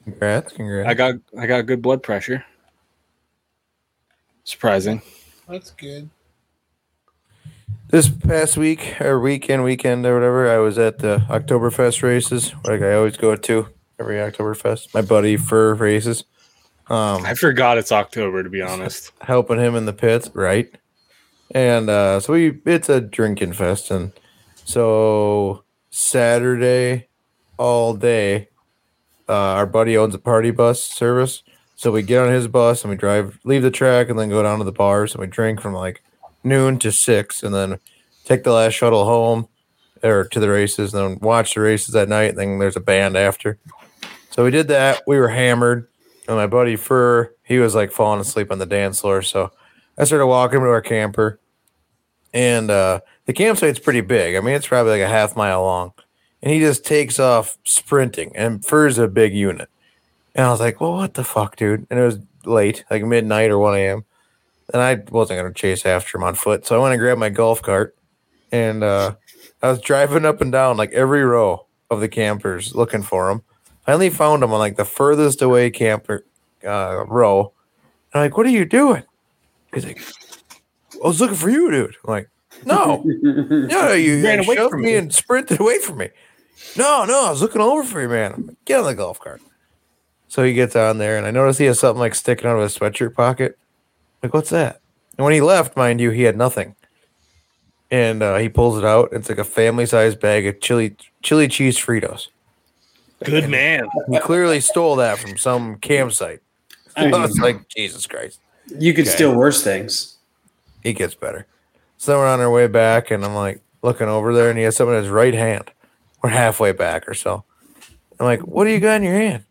Congrats, congrats. I got I got good blood pressure. Surprising. That's good. This past week or weekend, weekend or whatever, I was at the Oktoberfest races, like I always go to every Oktoberfest. My buddy for races, um, I forgot it's October to be honest. helping him in the pits, right? And uh, so we, it's a drinking fest, and so Saturday all day, uh, our buddy owns a party bus service, so we get on his bus and we drive, leave the track, and then go down to the bars and we drink from like noon to six, and then take the last shuttle home or to the races, and then watch the races at night. And then there's a band after. So we did that. We were hammered, and my buddy Fur, he was like falling asleep on the dance floor. So I started walking to our camper, and uh, the campsite's pretty big. I mean, it's probably like a half mile long, and he just takes off sprinting. And Fur's a big unit, and I was like, "Well, what the fuck, dude?" And it was late, like midnight or one a.m and I wasn't going to chase after him on foot. So I went and grabbed my golf cart, and uh, I was driving up and down like every row of the campers looking for him. Finally found him on like the furthest away camper uh, row. And I'm like, "What are you doing?" He's like, "I was looking for you, dude." I'm like, "No, no, you Ran ran away shoved from me me. and sprinted away from me." No, no, I was looking over for you, man. I'm like, Get on the golf cart. So he gets on there, and I notice he has something like sticking out of his sweatshirt pocket. Like, what's that? And when he left, mind you, he had nothing. And uh, he pulls it out. It's like a family-sized bag of chili chili cheese Fritos. Good man. He clearly stole that from some campsite. I I was like, Jesus Christ. you could okay. steal worse things. He gets better. So we're on our way back, and I'm like looking over there, and he has something in his right hand. We're halfway back or so. I'm like, what do you got in your hand?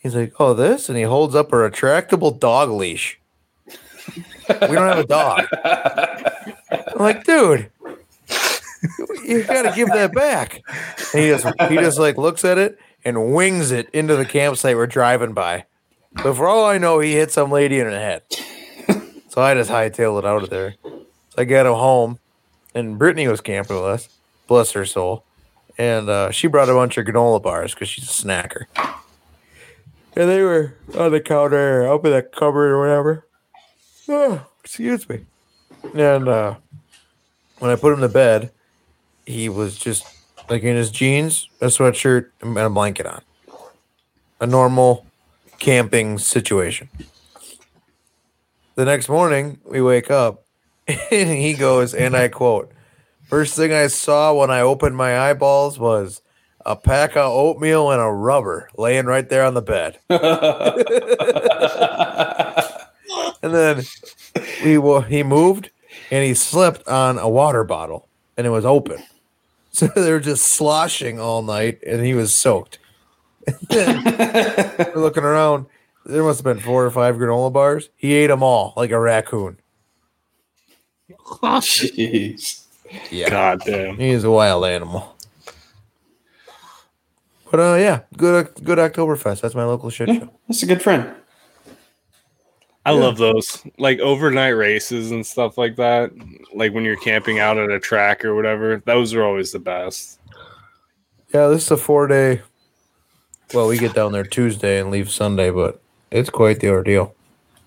He's like, oh, this, and he holds up a retractable dog leash. we don't have a dog. I'm like, dude, you got to give that back. And he just he just like looks at it and wings it into the campsite we're driving by. But for all I know, he hit some lady in the head. So I just hightailed it out of there. So I got him home, and Brittany was camping with us. Bless her soul. And uh, she brought a bunch of granola bars because she's a snacker. And they were on the counter, up in the cupboard or whatever. Oh, excuse me. And uh, when I put him to bed, he was just like in his jeans, a sweatshirt, and a blanket on. A normal camping situation. The next morning, we wake up, and he goes, and I quote, First thing I saw when I opened my eyeballs was a pack of oatmeal and a rubber laying right there on the bed. And then he wa- he moved and he slipped on a water bottle and it was open. So they were just sloshing all night and he was soaked. We're looking around. There must have been four or five granola bars. He ate them all like a raccoon. Jeez. Yeah. God damn. He's a wild animal. But uh yeah, good good Oktoberfest. That's my local shit Yeah, show. that's a good friend. I love those like overnight races and stuff like that. Like when you're camping out at a track or whatever, those are always the best. Yeah, this is a four day. Well, we get down there Tuesday and leave Sunday, but it's quite the ordeal.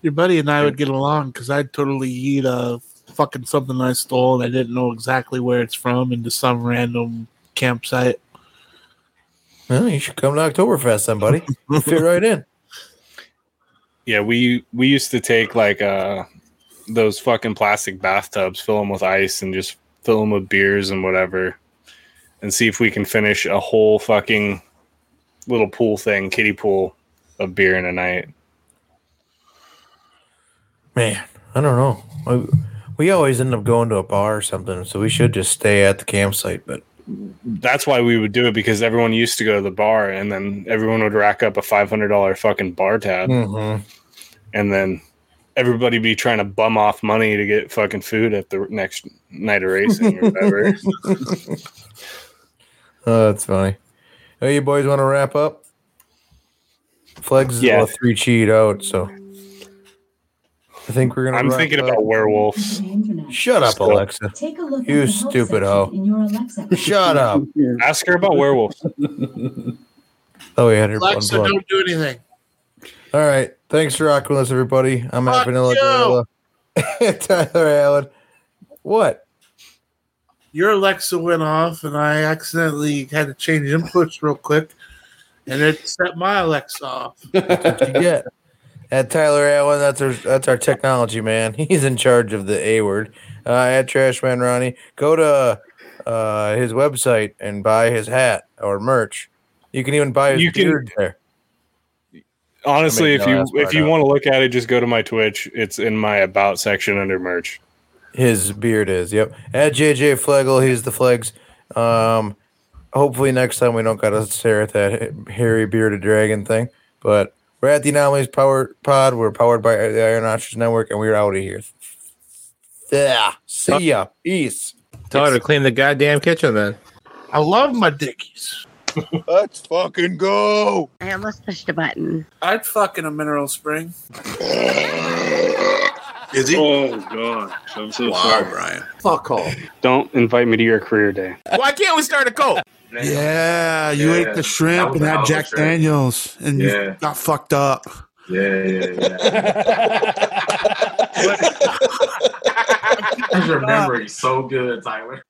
Your buddy and I would get along because I'd totally eat a fucking something I stole and I didn't know exactly where it's from into some random campsite. Well, you should come to Oktoberfest then, buddy. Fit right in. Yeah, we we used to take like uh those fucking plastic bathtubs, fill them with ice, and just fill them with beers and whatever, and see if we can finish a whole fucking little pool thing, kiddie pool, of beer in a night. Man, I don't know. We, we always end up going to a bar or something, so we should just stay at the campsite. But That's why we would do it because everyone used to go to the bar, and then everyone would rack up a five hundred dollar fucking bar tab, Mhm. and then everybody be trying to bum off money to get fucking food at the next night of racing or whatever. oh, that's funny. Oh, you boys want to wrap up? Flegs is Yeah. three cheat out, so I think we're gonna. I'm thinking up. about werewolves. Shut up, Still. Alexa. Take a look You at the help stupid hoe. in your Alexa. Shut up. Ask her about werewolves. Oh, we had Alexa, unplugged. don't do anything. All right. Thanks for rocking with us, everybody. I'm Fuck Matt Vanilla you. Gorilla. Tyler Allen. What? Your Alexa went off, and I accidentally had to change inputs real quick, and it set my Alexa off. What you get? At Tyler Allen, that's our that's our technology man. He's in charge of the A word. Uh, at Trashman Ronnie, go to uh, his website and buy his hat or merch. You can even buy his You can- beard there. Honestly, I if no, you if you out. want to look at it, just go to my Twitch. It's in my about section under merch. His beard is. Yep. At JJ Flegel, he's the Flegs. Um, hopefully next time we don't gotta stare at that hairy bearded dragon thing. But we're at the Anomalies Power Pod. We're powered by the Iron Archers Network, and we're out of here. Yeah. See ya. Peace. Tell her to clean the goddamn kitchen then. I love my dickies. Let's fucking go. I almost pushed a button. I'd fuck in a mineral spring. Is he? Oh god, I'm so wow, Brian. Fuck all. Don't invite me to your career day. Why can't we start a cult? Yeah, you Yeah, ate the shrimp that and a had Jack shrimp. Daniels, and Yeah. you got fucked up. Yeah, yeah, yeah. His memory so good, Tyler.